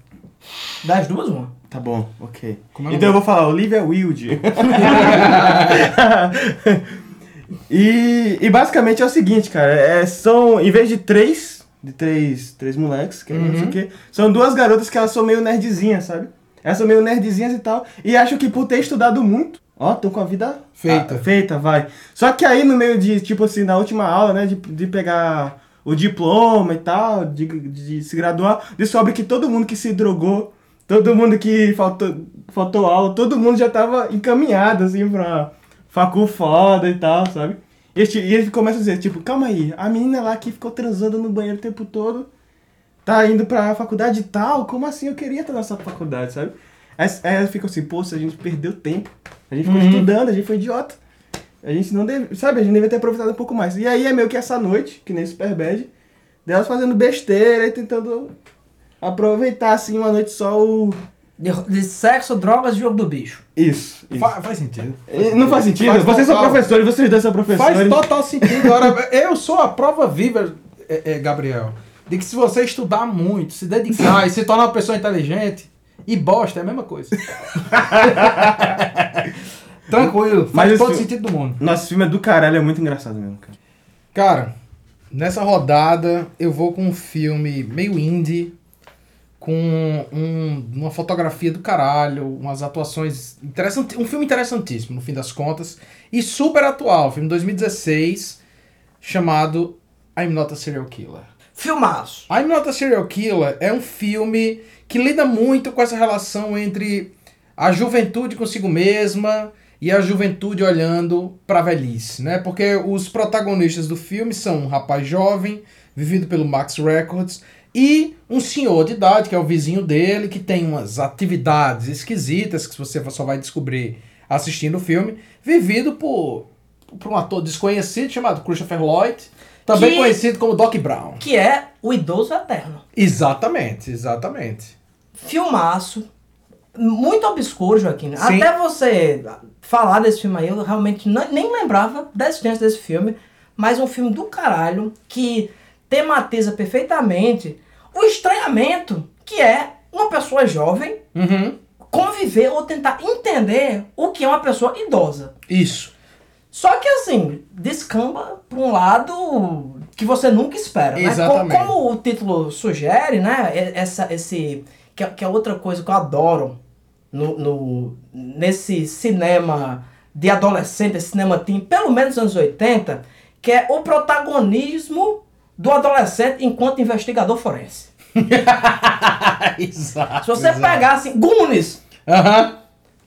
Das duas, uma. Tá bom, ok. Como é então eu vou falar Olivia Wilde. e, e basicamente é o seguinte, cara. É, são, em vez de três, de três, três moleques, que é não sei o quê, são duas garotas que elas são meio nerdzinhas, sabe? Elas são meio nerdzinhas e tal. E acho que por ter estudado muito, ó, estão com a vida Feita. ah, feita, vai. Só que aí no meio de, tipo assim, na última aula, né, de, de pegar o diploma e tal, de, de se graduar, descobre que todo mundo que se drogou, todo mundo que faltou, faltou aula, todo mundo já tava encaminhado, assim, pra facul foda e tal, sabe? E ele, e ele começa a dizer, tipo, calma aí, a menina lá que ficou transando no banheiro o tempo todo, tá indo pra faculdade e tal, como assim? Eu queria estar nessa faculdade, sabe? Aí, aí ela fica assim, poxa, a gente perdeu tempo, a gente ficou estudando, a gente foi idiota. A gente não deve, sabe, a gente devia ter aproveitado um pouco mais. E aí é meio que essa noite, que nem Super Bad, delas fazendo besteira e tentando aproveitar assim uma noite só o, De, de sexo, drogas e jogo do bicho. Isso. isso. Fa- faz sentido. E Não faz sentido? Faz vocês são total. professores, vocês dois são professores. Faz total sentido. Agora, eu sou a prova viva, é, é, Gabriel, de que se você estudar muito, se dedicar e se tornar uma pessoa inteligente, e bosta é a mesma coisa. Tranquilo, faz Mas todo fi- sentido do mundo. Nosso filme é do caralho, é muito engraçado mesmo, cara. Cara, nessa rodada eu vou com um filme meio indie, com um- uma fotografia do caralho, umas atuações interessantes, um filme interessantíssimo no fim das contas e super atual, filme 2016 chamado I'm Not a Serial Killer. Filmaço. I'm Not a Serial Killer é um filme que lida muito com essa relação entre a juventude consigo mesma e a juventude olhando pra velhice, né? Porque os protagonistas do filme são um rapaz jovem, vivido pelo Max Records, e um senhor de idade, que é o vizinho dele, que tem umas atividades esquisitas que você só vai descobrir assistindo o filme, vivido por, por um ator desconhecido chamado Christopher Lloyd, também Que- conhecido como Doc Brown. Que é o idoso eterno. Exatamente, exatamente. Filmaço. Muito obscuro, Joaquim. Sim. Até você falar desse filme aí, eu realmente nem lembrava da existência desse filme. Mas um filme do caralho que tematiza perfeitamente o estranhamento que é uma pessoa jovem Uhum. conviver ou tentar entender o que é uma pessoa idosa. Isso. Só que assim, descamba para um lado que você nunca espera, né? Exatamente. Como, como o título sugere, né? Essa, esse, que, é- que é outra coisa que eu adoro no, no- nesse cinema de adolescente, esse cinema teen, pelo menos nos anos 80, que é o protagonismo do adolescente enquanto investigador forense. exato. Se você pegar assim, Aham.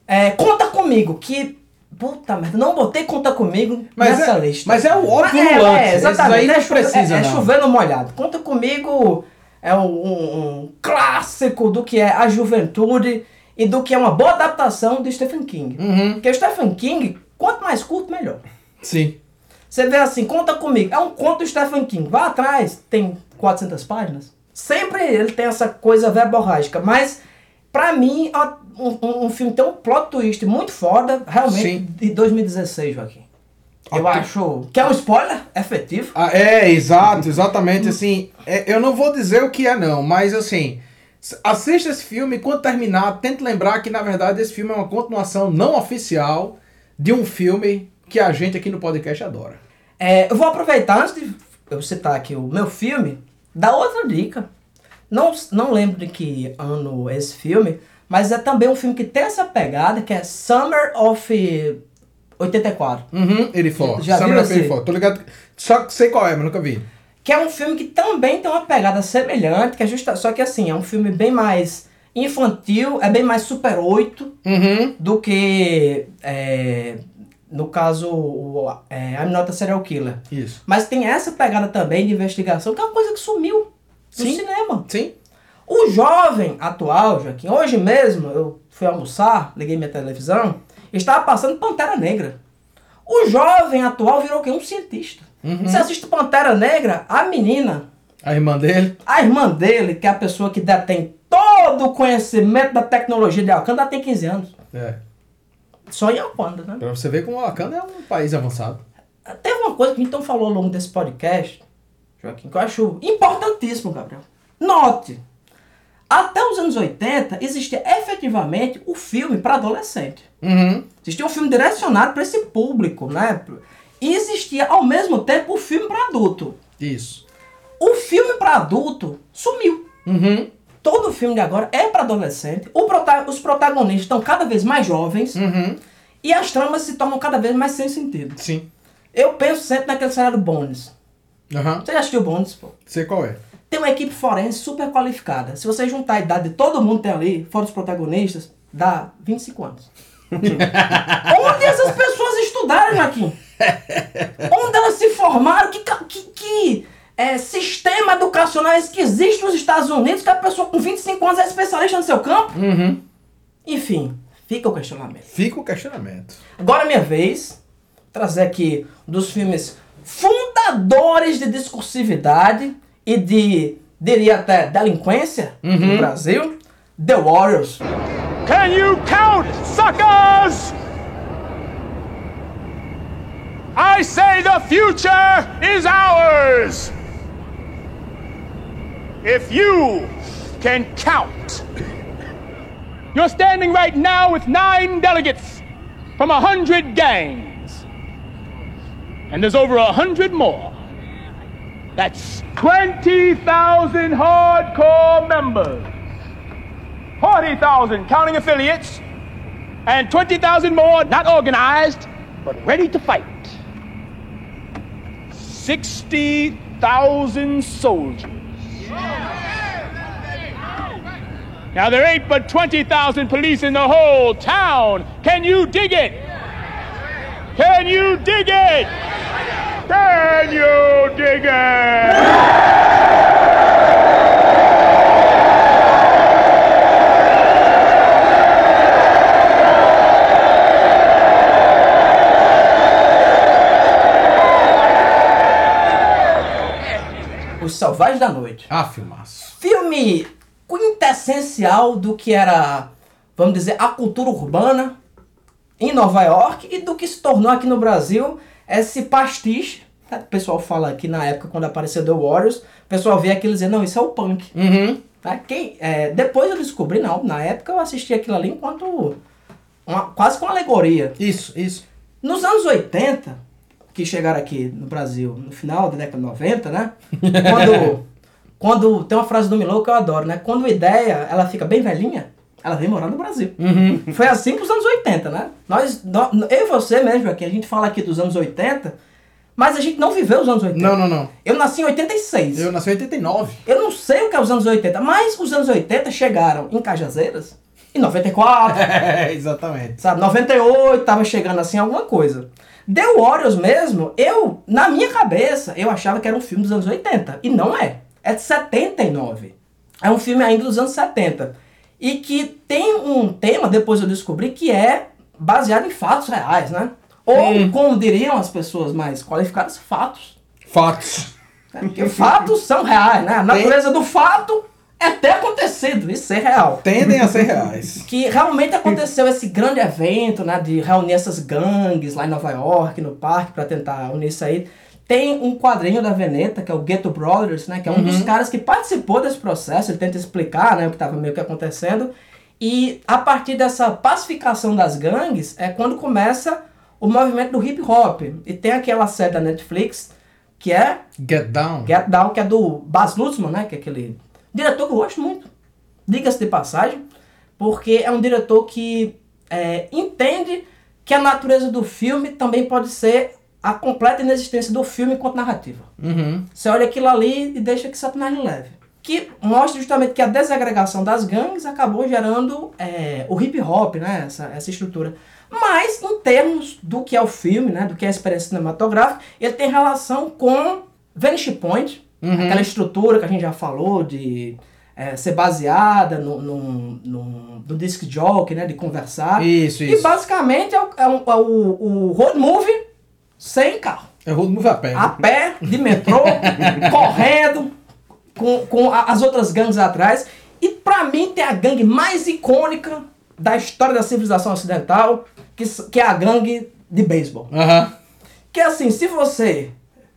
é, conta comigo, que. Puta merda, não botei conta comigo Mas nessa é- lista. mas é o óbvio Mas no lance, É, exatamente. aí não é, chover- precisa, é, é no molhado. Conta comigo é um, um- clássico do que é a juventude e do que é uma boa adaptação de Stephen King. Uhum. Porque o Stephen King, quanto mais curto, melhor. Sim. Você vê assim, conta comigo. É um conto do Stephen King. Vá atrás, tem 400 páginas. Sempre ele tem essa coisa verborrágica. Mas, pra mim, um, um- filme tem um plot twist muito foda, realmente, Sim. de 2016, Joaquim. Eu Ok. acho. Que é um spoiler efetivo. Ah, é, exato, exatamente. Assim, é, eu não vou dizer o que é, não, mas assim. Assista esse filme e quando terminar, tente lembrar que na verdade esse filme é uma continuação não oficial de um filme que a gente aqui no podcast adora. É, eu vou aproveitar, antes de eu citar aqui o meu filme, dar outra dica. Não, não lembro de que ano é esse filme, mas é também um filme que tem essa pegada, que é Summer of 84. Uhum, ele for. Já Summer viu of? 84. Tô ligado. Só que sei qual é, mas nunca vi. Que é um filme que também tem uma pegada semelhante, que é justa, só que assim, é um filme bem mais infantil, é bem mais Super 8 Uhum. do que, é, no caso, o é, I'm Not a Serial Killer. Isso. Mas tem essa pegada também de investigação, que é uma coisa que sumiu no Sim. cinema. Sim. O jovem atual, Joaquim, hoje mesmo eu fui almoçar, liguei minha televisão, estava passando Pantera Negra. O jovem atual virou o quê? Um cientista. Uhum. Você assiste Pantera Negra, a menina, A irmã dele. a irmã dele, que é a pessoa que detém todo o conhecimento da tecnologia de ela tem 15 anos. É. Só em Wakanda, né? Pra você ver como o Wakanda é um país avançado. Teve uma coisa que a gente não falou ao longo desse podcast, Joaquim, que eu acho importantíssimo, Gabriel. Note, até os anos 80 existia efetivamente o filme para adolescente. Uhum. Existia um filme direcionado para esse público, né? E existia ao mesmo tempo o filme para adulto. Isso. O filme para adulto sumiu. Uhum. Todo filme de agora é para adolescente. Prota- os protagonistas estão cada vez mais jovens Uhum. e as tramas se tornam cada vez mais sem sentido. Sim. Eu penso sempre naquele cenário Bones. Aham. Você já assistiu Bones, pô? Sei qual é. Tem uma equipe forense super qualificada. Se você juntar a idade de todo mundo que tem ali, fora os protagonistas, dá 25 anos. Onde essas pessoas estudaram, Joaquim? Onde elas se formaram? Que, que, que é, sistema educacional que existe nos Estados Unidos que a pessoa com 25 anos é especialista no seu campo? Uhum. Enfim, fica o questionamento. Fica o questionamento. Agora é minha vez, trazer aqui um dos filmes fundadores de discursividade e de, diria até, delinquência no Brasil, The Warriors. Can you count, suckers? I say the future is ours. If you can count. You're standing right now with nine delegates from a hundred gangs. And there's over a hundred more. That's 20,000 hardcore members. 40,000 counting affiliates. And 20,000 more not organized, but ready to fight. 60,000 soldiers. Now, there ain't but 20,000 police in the whole town. Can you dig it? Can you dig it? Can you dig it? Selvagens da Noite. Ah, filmaço. Filme quintessencial do que era, vamos dizer, a cultura urbana em Nova York e do que se tornou aqui no Brasil esse pastiche. né? O pessoal fala que na época, quando apareceu The Warriors, o pessoal vê aquilo e dizia, não, isso é o punk. Uhum. Né? Quem, é, depois eu descobri, não, na época eu assisti aquilo ali enquanto uma- quase com alegoria. Isso, isso. Nos anos 80, que chegaram aqui no Brasil no final da década de 90, né? Quando, quando tem uma frase do Milou que eu adoro, né? Quando a ideia ela fica bem velhinha, ela vem morar no Brasil. Foi assim com os anos 80, né? Nós, nó- eu e você mesmo aqui, a gente fala aqui dos anos 80, mas a gente não viveu os anos 80. Não, não, não. Eu nasci em 86. Eu nasci em 89. Eu não sei o que é os anos 80, mas os anos 80 chegaram em Cajazeiras em 94, É, exatamente. sabe? 98 tava chegando assim alguma coisa. The Warriors mesmo, eu, na minha cabeça, eu achava que era um filme dos anos 80. E não é. É de 79. É um filme ainda dos anos 70. E que tem um tema, depois eu descobri, que é baseado em fatos reais, né? Ou, como diriam as pessoas mais qualificadas, fatos. Fatos. né? Porque fatos são reais, né? A natureza do fato é ter acontecido e ser real Tendem a ser reais. que realmente aconteceu esse grande evento, né, de reunir essas gangues lá em Nova York, no parque, pra tentar unir isso aí. Tem um quadrinho da Veneta, que é o Ghetto Brothers, né, que é um dos caras que participou desse processo, ele tenta explicar, né, o que estava meio que acontecendo. E a partir dessa pacificação das gangues é quando começa o movimento do hip hop. E tem aquela série da Netflix que é Get Down. Get Down, que é do Baz Luhrmann, né? Que é aquele diretor que eu gosto muito. Diga-se de passagem, porque é um diretor que é, entende que a natureza do filme também pode ser a completa inexistência do filme enquanto narrativa. Uhum. Você olha aquilo ali e deixa que Satanás leve. Que mostra justamente que a desagregação das gangues acabou gerando é, o hip hop, né? Essa, essa estrutura. Mas, em termos do que é o filme, né? Do que é a experiência cinematográfica, ele tem relação com Vanishing Point, aquela estrutura que a gente já falou de é, ser baseada no, no, no, no disc jockey, né? De conversar. Isso, E isso. basicamente é o, é o, é o, road movie sem carro É road movie a pé. a pé, de metrô, correndo, com, com as outras gangues atrás. E pra mim tem a gangue mais icônica da história da civilização ocidental, que, que é a gangue de beisebol. Aham. Que é assim, se você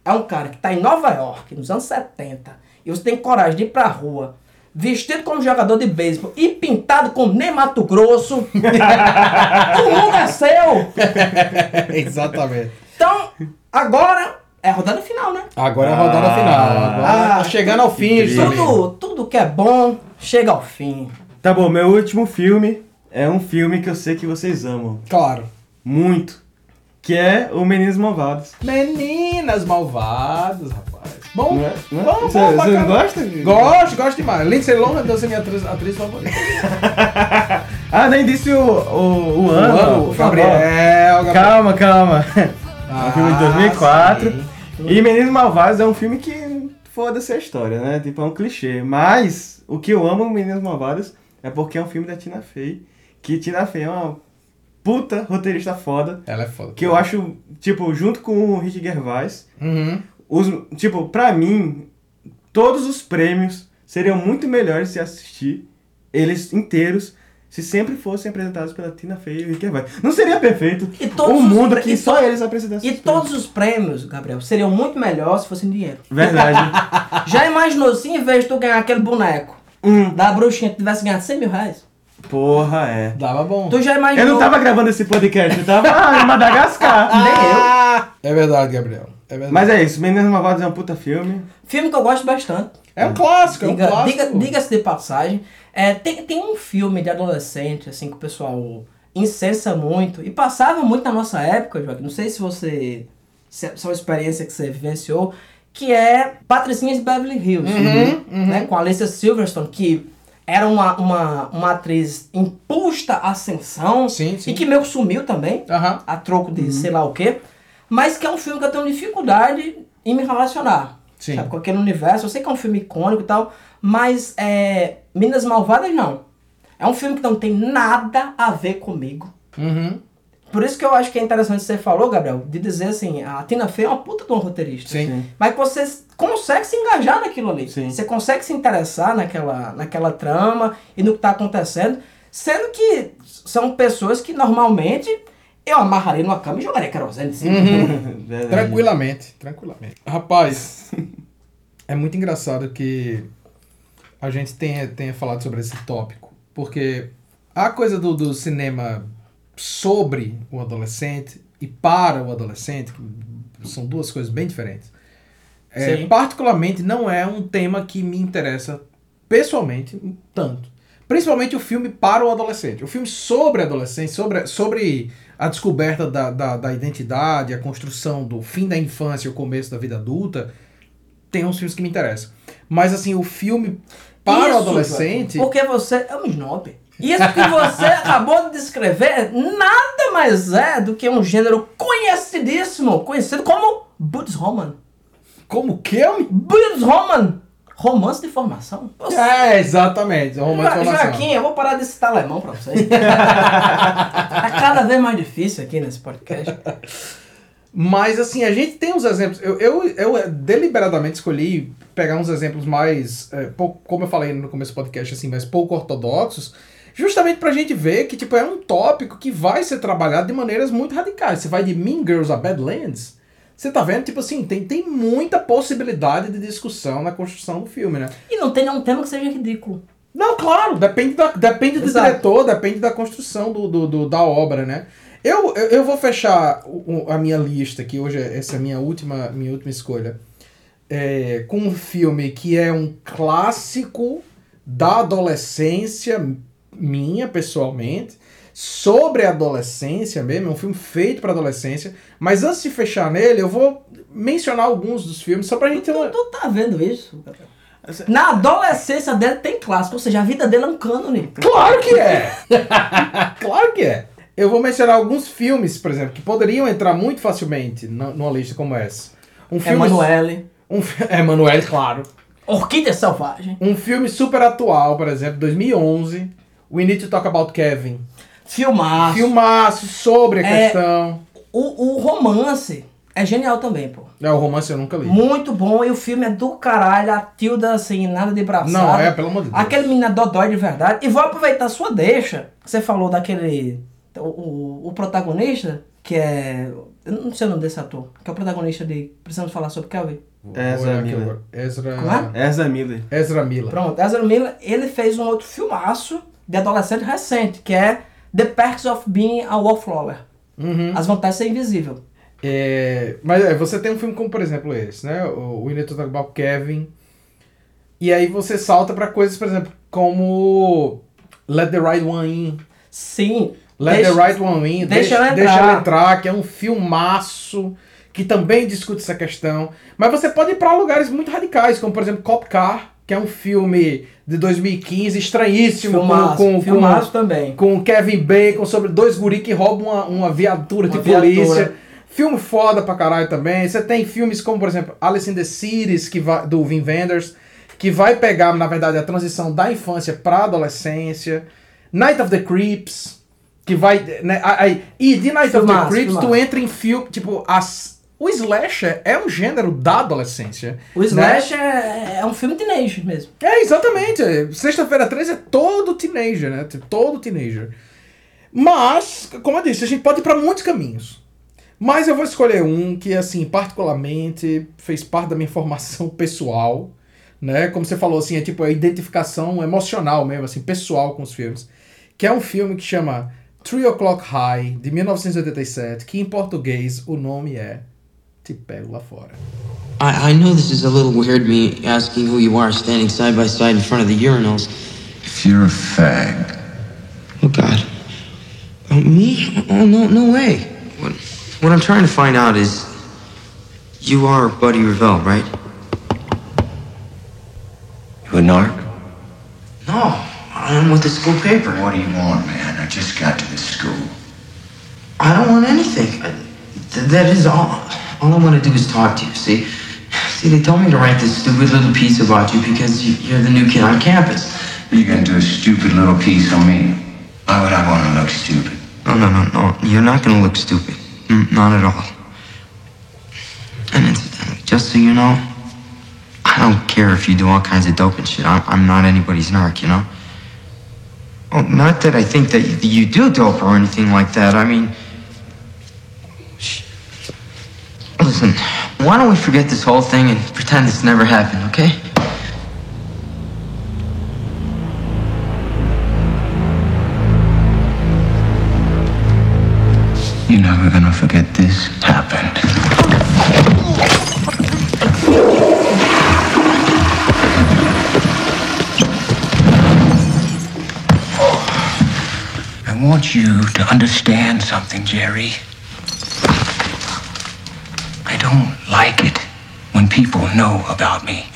é um cara que tá em Nova York, nos anos 70, e você tem coragem de ir pra rua, vestido como jogador de beisebol e pintado como nem Mato Grosso, o mundo é seu! Exatamente. Então, agora é a rodada final, né? Agora é a rodada final. Agora Ah, tá chegando ao fim. Tudo, tudo que é bom chega ao fim. Tá bom, meu último filme é um filme que eu sei que vocês amam Claro. muito. Que é O Meninos Malvados. Meninas malvadas, rapaz. Bom, Não é? Não é? bom, Você- bom, você bacana. não gosta? Gosto, gosto demais. Lindsay Lohan deve ser minha atriz, atriz favorita. Ah, nem disse o, o, o O ano. ano, por favor. Gabriel, Gabriel. Calma, calma. É Ah, um filme de 2004. sim. E Meninos Malvados é um filme que foda-se a história, né? Tipo, é um clichê. Mas o que eu amo em Meninos Malvados é porque é um filme da Tina Fey. Que Tina Fey é uma puta roteirista foda. Ela é foda. Que eu acho, tipo, junto com o Rick Gervais, Uhum. os, tipo, pra mim, todos os prêmios seriam muito melhores se assistir eles inteiros se sempre fossem apresentados pela Tina Fey e o Rick Gervais. Não seria perfeito E todos um os mundo que e só eles apresentassem. E todos os prêmios, Gabriel, seriam muito melhores se fossem dinheiro. Verdade. Já imaginou se em vez de tu ganhar aquele boneco Hum. da bruxinha, tu tivesse ganhado 100 mil reais? Porra, é. Dava bom. Tu já imaginou... Eu não tava gravando esse podcast, eu tava ah, em Madagascar. Nem eu. É verdade, Gabriel. É verdade. Mas é isso, Meninas Malvadas é um puta filme. Filme que eu gosto bastante. É um clássico, é um Diga- clássico. diga- Diga-se de passagem. É, tem, tem um filme de adolescente, assim, que o pessoal incensa muito. E passava muito na nossa época, Joaquim. Não sei se você... Se é é uma experiência que você vivenciou. Que é Patricinhas de Beverly Hills. Uhum, Né, com a Alicia Silverstone, que era uma, uma, uma atriz em posta ascensão. Sim, sim. E que meio que sumiu também. Aham. A troco de sei lá o quê. Mas que é um filme que eu tenho dificuldade em me relacionar. Sim. Sabe, com aquele universo. Eu sei que é um filme icônico e tal, mas é, Minas Malvadas não. É um filme que não tem nada a ver comigo. Uhum. Por isso que eu acho que é interessante você falou, Gabriel, de dizer assim, a Tina Fey é uma puta de uma roteirista. Sim. Mas que você consegue se engajar naquilo ali. Sim. Você consegue se interessar naquela, naquela trama e no que está acontecendo. Sendo que são pessoas que normalmente eu amarraria numa cama e jogaria querosene em cima. Verdade. Tranquilamente, tranquilamente. Rapaz, é muito engraçado que a gente tenha, tenha falado sobre esse tópico, porque a coisa do, do cinema sobre o adolescente e para o adolescente, que são duas coisas bem diferentes. É, particularmente não é um tema que me interessa pessoalmente tanto. Principalmente o filme para o adolescente. O filme sobre a adolescência, sobre, sobre a descoberta da, da, da identidade, a construção do fim da infância e o começo da vida adulta, tem uns filmes que me interessam. Mas assim, o filme para Isso, o adolescente. Porque você é um snob. Isso que você acabou de descrever nada mais é do que um gênero conhecidíssimo, conhecido como Bootsroman. Como que homem? Bootsroman. Romance de formação. Você- É, exatamente. romance de formação. Joaquim, eu vou parar de citar alemão pra você. tá cada vez mais difícil aqui nesse podcast. Mas assim, a gente tem uns exemplos. Eu, eu, eu deliberadamente escolhi pegar uns exemplos mais, é, pouco, como eu falei no começo do podcast, assim, mais pouco ortodoxos, justamente pra gente ver que tipo, é um tópico que vai ser trabalhado de maneiras muito radicais. Você vai de Mean Girls a Badlands, você tá vendo, tipo assim, tem, tem muita possibilidade de discussão na construção do filme, né? E não tem nenhum tema que seja ridículo. Não, claro, depende, da, depende do Exato. diretor, depende da construção do, do, do- da obra, né? Eu, eu, eu vou fechar o- o- a minha lista, que hoje é- essa é a minha última, minha última escolha, é, com um filme que é um clássico da adolescência minha, pessoalmente, sobre a adolescência mesmo, é um filme feito para adolescência, mas antes de fechar nele, eu vou mencionar alguns dos filmes, só pra gente ter uma... Tu tá vendo isso? Gabriel? Na adolescência dele tem clássico, ou seja, a vida dele é um cânone. Claro que é! claro que é! Eu vou mencionar alguns filmes, por exemplo, que poderiam entrar muito facilmente na- numa lista como essa. Um filme. Emanuele, Um, Emanuele, claro. Orquídea Selvagem, Um filme super atual, por exemplo, 2011. We Need to Talk About Kevin. Filmaço. Filmaço sobre a É. questão. O, o romance é genial também, pô. É, o romance eu nunca li. Muito bom, e o filme é do caralho, a Tilda, assim, nada de braçada. Não, é, pelo amor de Deus. Aquele menino é dodói de verdade. E vou aproveitar a sua deixa. Você falou daquele. O, o, o protagonista, que é. Eu não sei o nome desse ator. Que é o protagonista de. Precisamos falar sobre Kelvin. Vou Ezra Miller. Ezra. Como é? Ezra Miller. Ezra Miller. Pronto, Ezra Miller, ele fez um outro filmaço de adolescente recente, que é The Perks of Being a Wallflower. Uhum. As vantagens de ser invisível. É, mas é, você tem um filme como, por exemplo, esse, né? O to Talk About Kevin. E aí você salta pra coisas, por exemplo, como Let the Right One In. Sim. Let deixa- the Right One In. deixa ela deixa entrar. ela entrar, que é um filmaço que também discute essa questão. Mas você pode ir pra lugares muito radicais, como por exemplo Cop Car, que é um filme de 2015 estranhíssimo Filmaço, com, com, filmaço com, também. com Kevin Bacon sobre dois guri que roubam uma, uma viatura Uma de viatura. polícia. Filme foda pra caralho também. Você tem filmes como, por exemplo, Alice in the Cities, que vai, do Vin Wenders, que vai pegar, na verdade, a transição da infância pra adolescência. Night of the Creeps, que vai. Né, aí, e de Night of Filmaço, the Creeps, tu entra em filme. Tipo, as, O slasher é um gênero da adolescência. O né? Slash é, é um filme teenage mesmo. É, exatamente. Sexta-feira 13 é todo teenager, né? Todo teenager. Mas, como eu disse, a gente pode ir pra muitos caminhos. Mas eu vou escolher um que, assim, particularmente fez parte da minha formação pessoal, né? Como você falou, assim, é tipo a identificação emocional mesmo, assim, pessoal com os filmes. Que é um filme que chama Three O'Clock High, de 1987, que em português o nome é Te Pego Lá Fora. I, I know this is a little weird, me asking who you are standing side by side in front of the urinals. If you're a fag, Oh, God. Oh, me? Oh, no, no way. What, what I'm trying to find out is. You are Buddy Revell, right? you a narc? No, I'm with the school paper. What do you want, man? I just got to the school. I don't want anything. I, th- that is all. All I want to do is talk to you, see? See, they told me to write this stupid little piece about you because you, you're the new kid on campus. You're gonna do a stupid little piece on me. Why would I want to look stupid? No, no, no, no. You're not gonna look stupid. Mm, not at all. And incidentally, just so you know, I don't care if you do all kinds of dope and shit. I'm, I'm not anybody's narc, you know? Oh, not that I think that you, do dope or anything like that. I mean, listen, why don't we forget this whole thing and pretend this never happened, okay? You're never gonna forget want you to understand something, Jerry. I don't like it when people know about me.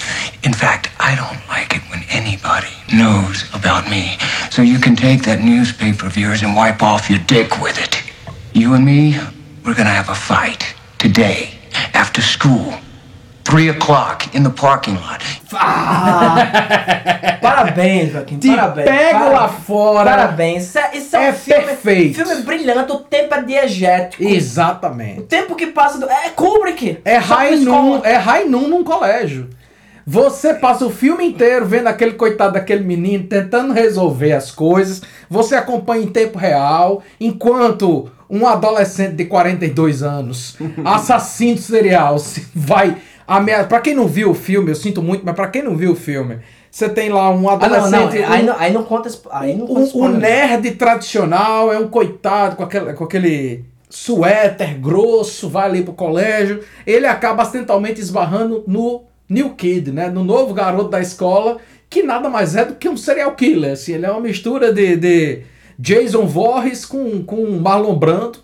In fact, I don't like it when anybody knows about me. So you can take that newspaper of yours and wipe off your dick with it. You and me, we're gonna have a fight today after school. Three o'clock in the parking lot. Ah, parabéns, Joaquim. Te parabéns. Parabéns. lá fora. Parabéns. Isso é, isso é, É um filme, perfeito. filme brilhante. O tempo é diegético. O Exatamente. tempo que passa do. É Kubrick. É escola- é num colégio. Você passa o filme inteiro vendo aquele coitado daquele menino tentando resolver as coisas. Você acompanha em tempo real, enquanto um adolescente de 42 anos, assassino serial, se vai ameaçar. Pra quem não viu o filme, eu sinto muito, mas pra quem não viu o filme, você tem lá um Ah, não, não. adolescente. Aí não, aí não conta. Aí não conta o, o nerd tradicional é um coitado com aquele, com aquele suéter grosso, vai ali pro colégio. Ele acaba acidentalmente esbarrando no New Kid, né? No novo garoto da escola, que nada mais é do que um serial killer. Assim, ele é uma mistura de, de Jason Voorhees com, com Marlon Brando.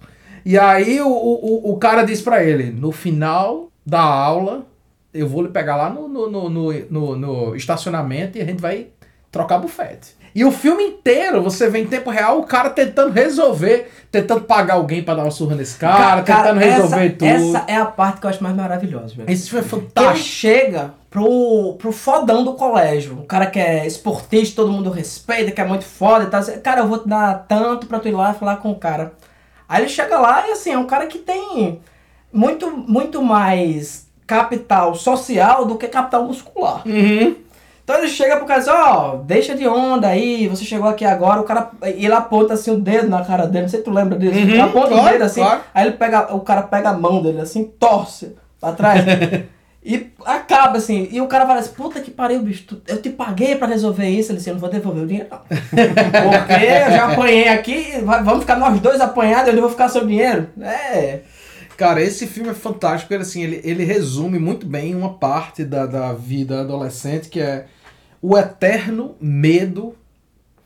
E aí o, o, o cara diz pra ele: no final da aula, eu vou lhe pegar lá no, no, no, no, estacionamento e a gente vai trocar bufete. E o filme inteiro você vê em tempo real o cara tentando resolver, tentando pagar alguém pra dar uma surra nesse cara, tentando resolver tudo. Essa é a parte que eu acho mais maravilhosa, velho. Esse filme é Que ele fantástico. chega pro, pro fodão do colégio. O cara que é esportista, todo mundo respeita, que é muito foda e tal. Cara, eu vou te dar tanto pra tu ir lá e falar com o cara. Aí ele chega lá e assim, é um cara que tem muito, muito mais capital social do que capital muscular. Uhum. Então ele chega pro cara e diz, ó, deixa de onda aí, você chegou aqui agora, o cara. E ele aponta assim o dedo na cara dele, não sei se tu lembra disso. Uhum, ele aponta o claro, dedo assim, claro. aí ele pega, o cara pega a mão dele assim, torce pra trás. e acaba assim. E o cara fala assim, puta que pariu, bicho, tu- eu te paguei pra resolver isso. Ele disse, eu não vou devolver o dinheiro, não. Porque eu já apanhei aqui, vamos ficar nós dois apanhados, eu não vou ficar seu dinheiro. É. Cara, esse filme é fantástico, porque assim, ele, ele resume muito bem uma parte da, da vida adolescente, que é o eterno medo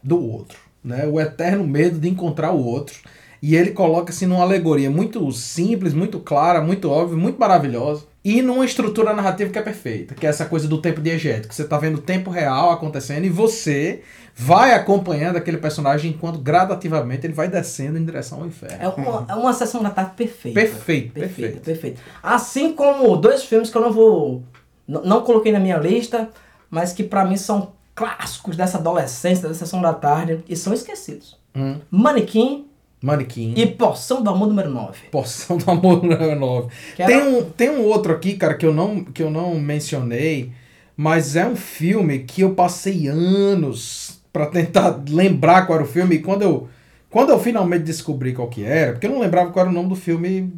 do outro, né? O eterno medo de encontrar o outro. E ele coloca assim numa alegoria muito simples, muito clara, muito óbvia, muito maravilhosa. E numa estrutura narrativa que é perfeita, que é essa coisa do tempo diegético. Você tá vendo o tempo real acontecendo e você vai acompanhando aquele personagem enquanto gradativamente ele vai descendo em direção ao inferno. É uma, é uma sessão da tarde perfeita. Perfeito, Perfeito, perfeito. Assim como dois filmes que eu não vou. Não coloquei na minha lista, mas que pra mim são clássicos dessa adolescência, da sessão da tarde, e são esquecidos. Hum. Manequim Manequim. E Porção do Amor número 9. Porção do Amor número 9. Que era- Tem um, tem um outro aqui, cara, que eu, não, que eu não mencionei, mas é um filme que eu passei anos pra tentar lembrar qual era o filme. E quando eu, quando eu finalmente descobri qual que era, porque eu não lembrava qual era o nome do filme,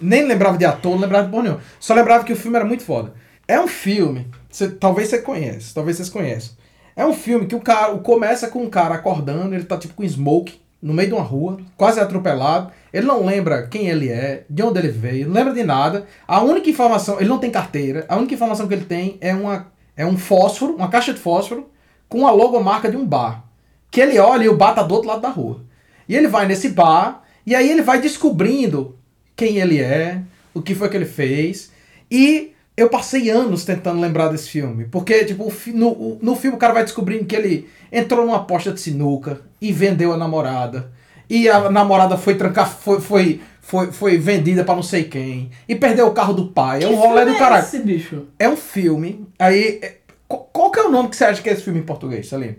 nem lembrava de ator, não lembrava de porra nenhuma. Só lembrava que o filme era muito foda. É um filme, você, talvez você conheça, talvez vocês conheçam. É um filme que o cara o começa com um cara acordando, ele tá tipo com smoke no meio de uma rua, quase atropelado. Ele não lembra quem ele é, de onde ele veio, não lembra de nada. A única informação, ele não tem carteira, a única informação que ele tem é uma é um fósforo, uma caixa de fósforo com a logomarca de um bar. Que ele olha e o bar tá do outro lado da rua. E ele vai nesse bar e aí ele vai descobrindo quem ele é, o que foi que ele fez. E eu passei anos tentando lembrar desse filme. Porque, tipo, no, no filme o cara vai descobrindo que ele entrou numa aposta de sinuca e vendeu a namorada. E a namorada foi trancar, foi, foi, foi, foi vendida pra não sei quem. E perdeu o carro do pai. é um rolê do caralho. esse bicho? É um filme. Aí. é- qual, qual que é o nome que você acha que é esse filme em português, Salim?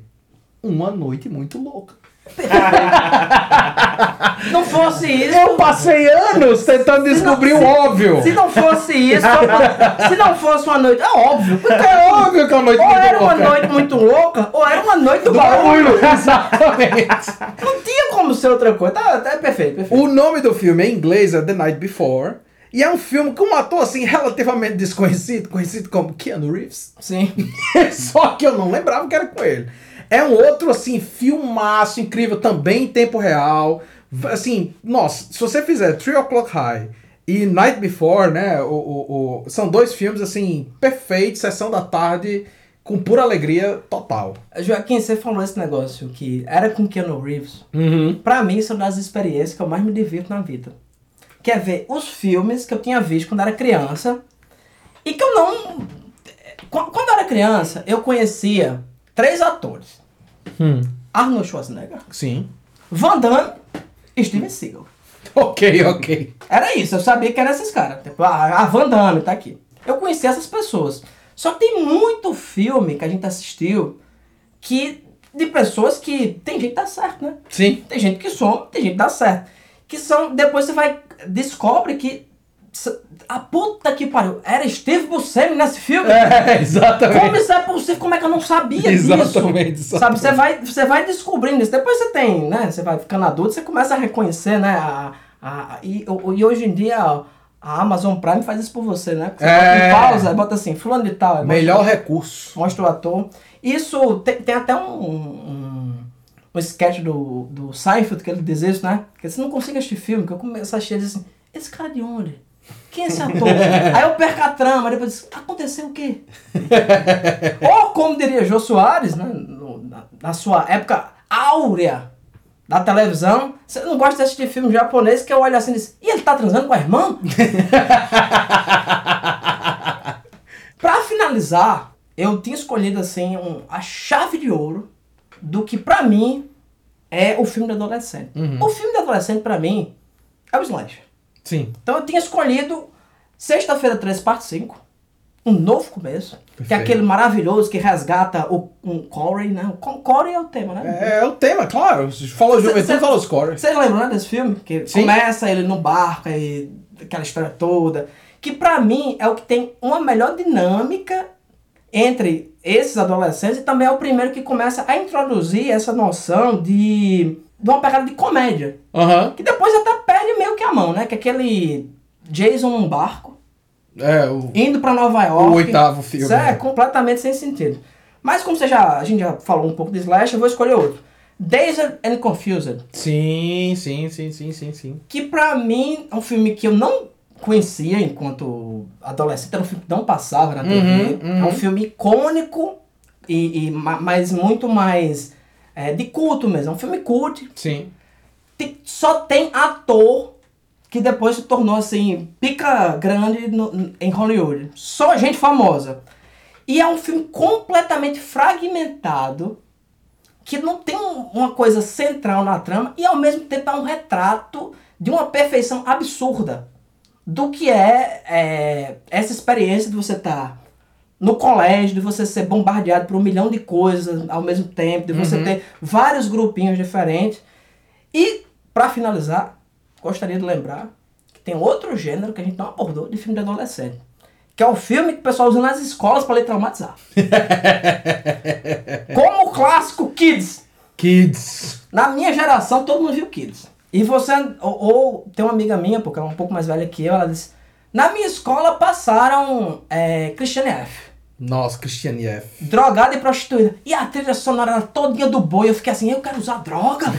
Uma Noite Muito Louca. Não fosse isso. Eu passei anos tentando descobrir o se- óbvio. Se não fosse isso, se não fosse uma noite. É óbvio. É óbvio que é uma noite ou muito era uma louca. noite muito louca, ou era uma noite do, Do barulho. barulho, exatamente. Não tinha como ser outra coisa. Tá, tá perfeito, perfeito. O nome do filme em inglês é The Night Before. E é um filme com um ator assim relativamente desconhecido, conhecido como Keanu Reeves. Sim. Só que eu não lembrava que era com ele. É um outro assim filmaço incrível também em tempo real. Assim, nossa, se você fizer Three O'clock High e Night Before, né, o, o, o- são dois filmes assim perfeitos, sessão da tarde com pura alegria total. Joaquim, você falou esse negócio que era com Keanu Reeves. Uhum. Pra mim, isso é uma das experiências que eu mais me divirto na vida. Que é ver os filmes que eu tinha visto quando era criança e que eu não. Qu- Quando eu era criança, eu conhecia três atores: Hum. Arnold Schwarzenegger, Sim. Van Damme e Steven Seagal. Ok, ok. Era isso, eu sabia que eram esses caras. Tipo, a, a Van Damme tá aqui. Eu conhecia essas pessoas. Só que tem muito filme que a gente assistiu que. de pessoas que tem gente que dá certo, né? Sim. Tem gente que some, tem gente que dá certo. Que são. Depois você vai. Descobre que. A puta que pariu. Era Steve Buscemi nesse filme? É, exatamente. Como isso é possível? Como é que eu não sabia Exatamente, disso? exatamente. Sabe, você vai, você vai descobrindo isso. Depois você tem, né? Você vai ficando adulto, você começa a reconhecer, né? A, a, e, o- e hoje em dia a, Amazon Prime faz isso por você, né? Você É. bota em pausa, bota assim, fulano de tal. Melhor mostra- recurso. Mostra o ator. Isso tem, tem até um, um, um sketch do, do Seinfeld que ele diz isso, né? Que você não consigo assistir filme, que eu começo a assistir diz assim, esse cara de onde? Quem é esse ator? Aí eu perco a trama, depois diz, aconteceu o quê? Ou como diria Jô Soares, né? no- na, na sua época áurea da televisão, você não gosta de assistir filme japonês que eu olho assim e diz, e ele tá transando com a irmã? Pra finalizar, eu tinha escolhido assim um- a chave de ouro do que pra mim é o filme de adolescente. Uhum. O filme de adolescente pra mim é o Slash. Sim. Então eu tinha escolhido Sexta-feira 13, parte 5. Um novo começo. Que é Perfeito. aquele maravilhoso que resgata o um Corey, né? O Corey é o tema, né? É, é o tema, claro. Falou Cê- cê- falou Score. Vocês lembram, né, desse filme? Que Sim. começa ele no barco e aquela história toda. Que pra mim é o que tem uma melhor dinâmica entre esses adolescentes e também é o primeiro que começa a introduzir essa noção de, de uma pegada de comédia. Aham. Que depois até que a mão, né? Que é aquele Jason num barco, É, o. indo pra Nova York. O oitavo filme, Isso é completamente sem sentido. Mas como você já, a gente já falou um pouco de Slash, eu vou escolher outro. Dazed and Confused. Sim, sim, sim, sim, sim, sim. Que pra mim é um filme que eu não conhecia enquanto adolescente, era um filme que não passava na TV. Uhum, uhum. É um filme icônico, e, e ma- mas muito mais é, de culto mesmo. É um filme cult. Sim. Tem- só tem ator que depois se tornou assim, pica grande no- em Hollywood. Só gente famosa. E é um filme completamente fragmentado, que não tem um- uma coisa central na trama, e ao mesmo tempo é um retrato de uma perfeição absurda do que é, é, essa experiência de você estar no colégio, de você ser bombardeado por um milhão de coisas ao mesmo tempo, de você Uhum. ter vários grupinhos diferentes. E Pra finalizar, gostaria de lembrar que tem outro gênero que a gente não abordou de filme de adolescente. Que é o filme que o pessoal usa nas escolas pra lhe traumatizar. Como o clássico Kids. Kids. Na minha geração, todo mundo viu Kids. E você, ou, ou tem uma amiga minha, porque ela é um pouco mais velha que eu, ela disse: Na minha escola passaram é, Christiane F. Nossa, Christiane F. Drogada e prostituída. E a trilha sonora era todinha do boi. Eu fiquei assim: Eu quero usar droga.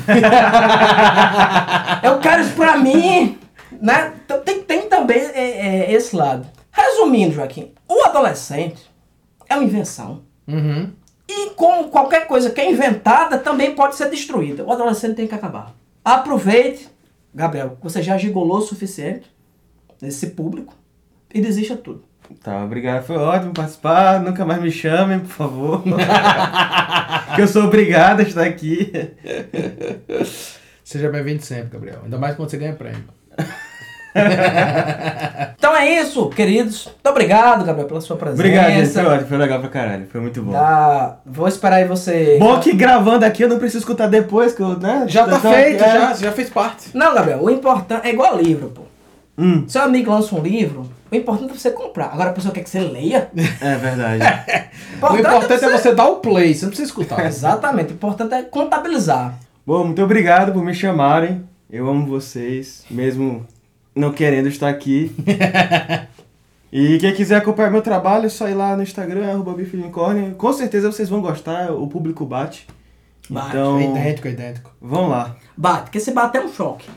eu quero isso pra mim. Né? Então, tem, tem também é, é, esse lado. Resumindo, Joaquim, o adolescente é uma invenção. Uhum. E como qualquer coisa que é inventada, também pode ser destruída. O adolescente tem que acabar. Aproveite, Gabriel, você já gigolou o suficiente nesse público e desista tudo. Tá, obrigado. Foi ótimo participar. Nunca mais me chamem, por favor. que eu sou obrigado a estar aqui. Seja bem-vindo sempre, Gabriel. Ainda mais quando você ganha prêmio. então é isso, queridos. Muito obrigado, Gabriel, pela sua presença. Obrigado, gente. Foi ótimo. Foi legal pra caralho. Foi muito bom. Tá, vou esperar aí você. Bom que gravando aqui eu não preciso escutar depois, que eu, né? Já tá Então, feito, é. já, já fez parte. Não, Gabriel, o importante é igual livro, pô. Hum. Seu amigo lança um livro, o importante é você comprar. Agora a pessoa quer que você leia. É verdade. O importante é você dar o play, você não precisa escutar. Exatamente, o importante é contabilizar. Bom, muito obrigado por me chamarem. Eu amo vocês, mesmo não querendo estar aqui. e quem quiser acompanhar meu trabalho, é só ir lá no Instagram, arroba. Com certeza vocês vão gostar, o público bate. Bate, então, É idêntico, é idêntico. vão lá. Bate, porque se bater é um choque.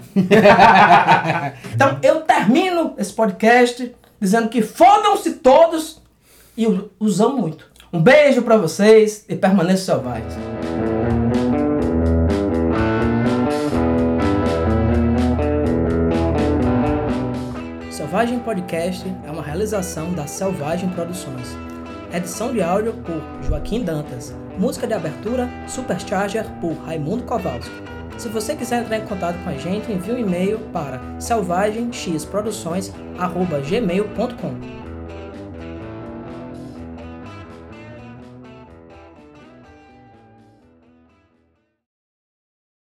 então eu termino esse podcast dizendo que fodam-se todos e amo muito. Um beijo pra vocês e permaneçam selvagens. Selvagem Podcast é uma realização da Selvagem Produções. Edição de áudio por Joaquim Dantas. Música de abertura Supercharger por Raimundo Kowalski. Se você quiser entrar em contato com a gente, envie um e-mail para selvagemxproduções@gmail.com.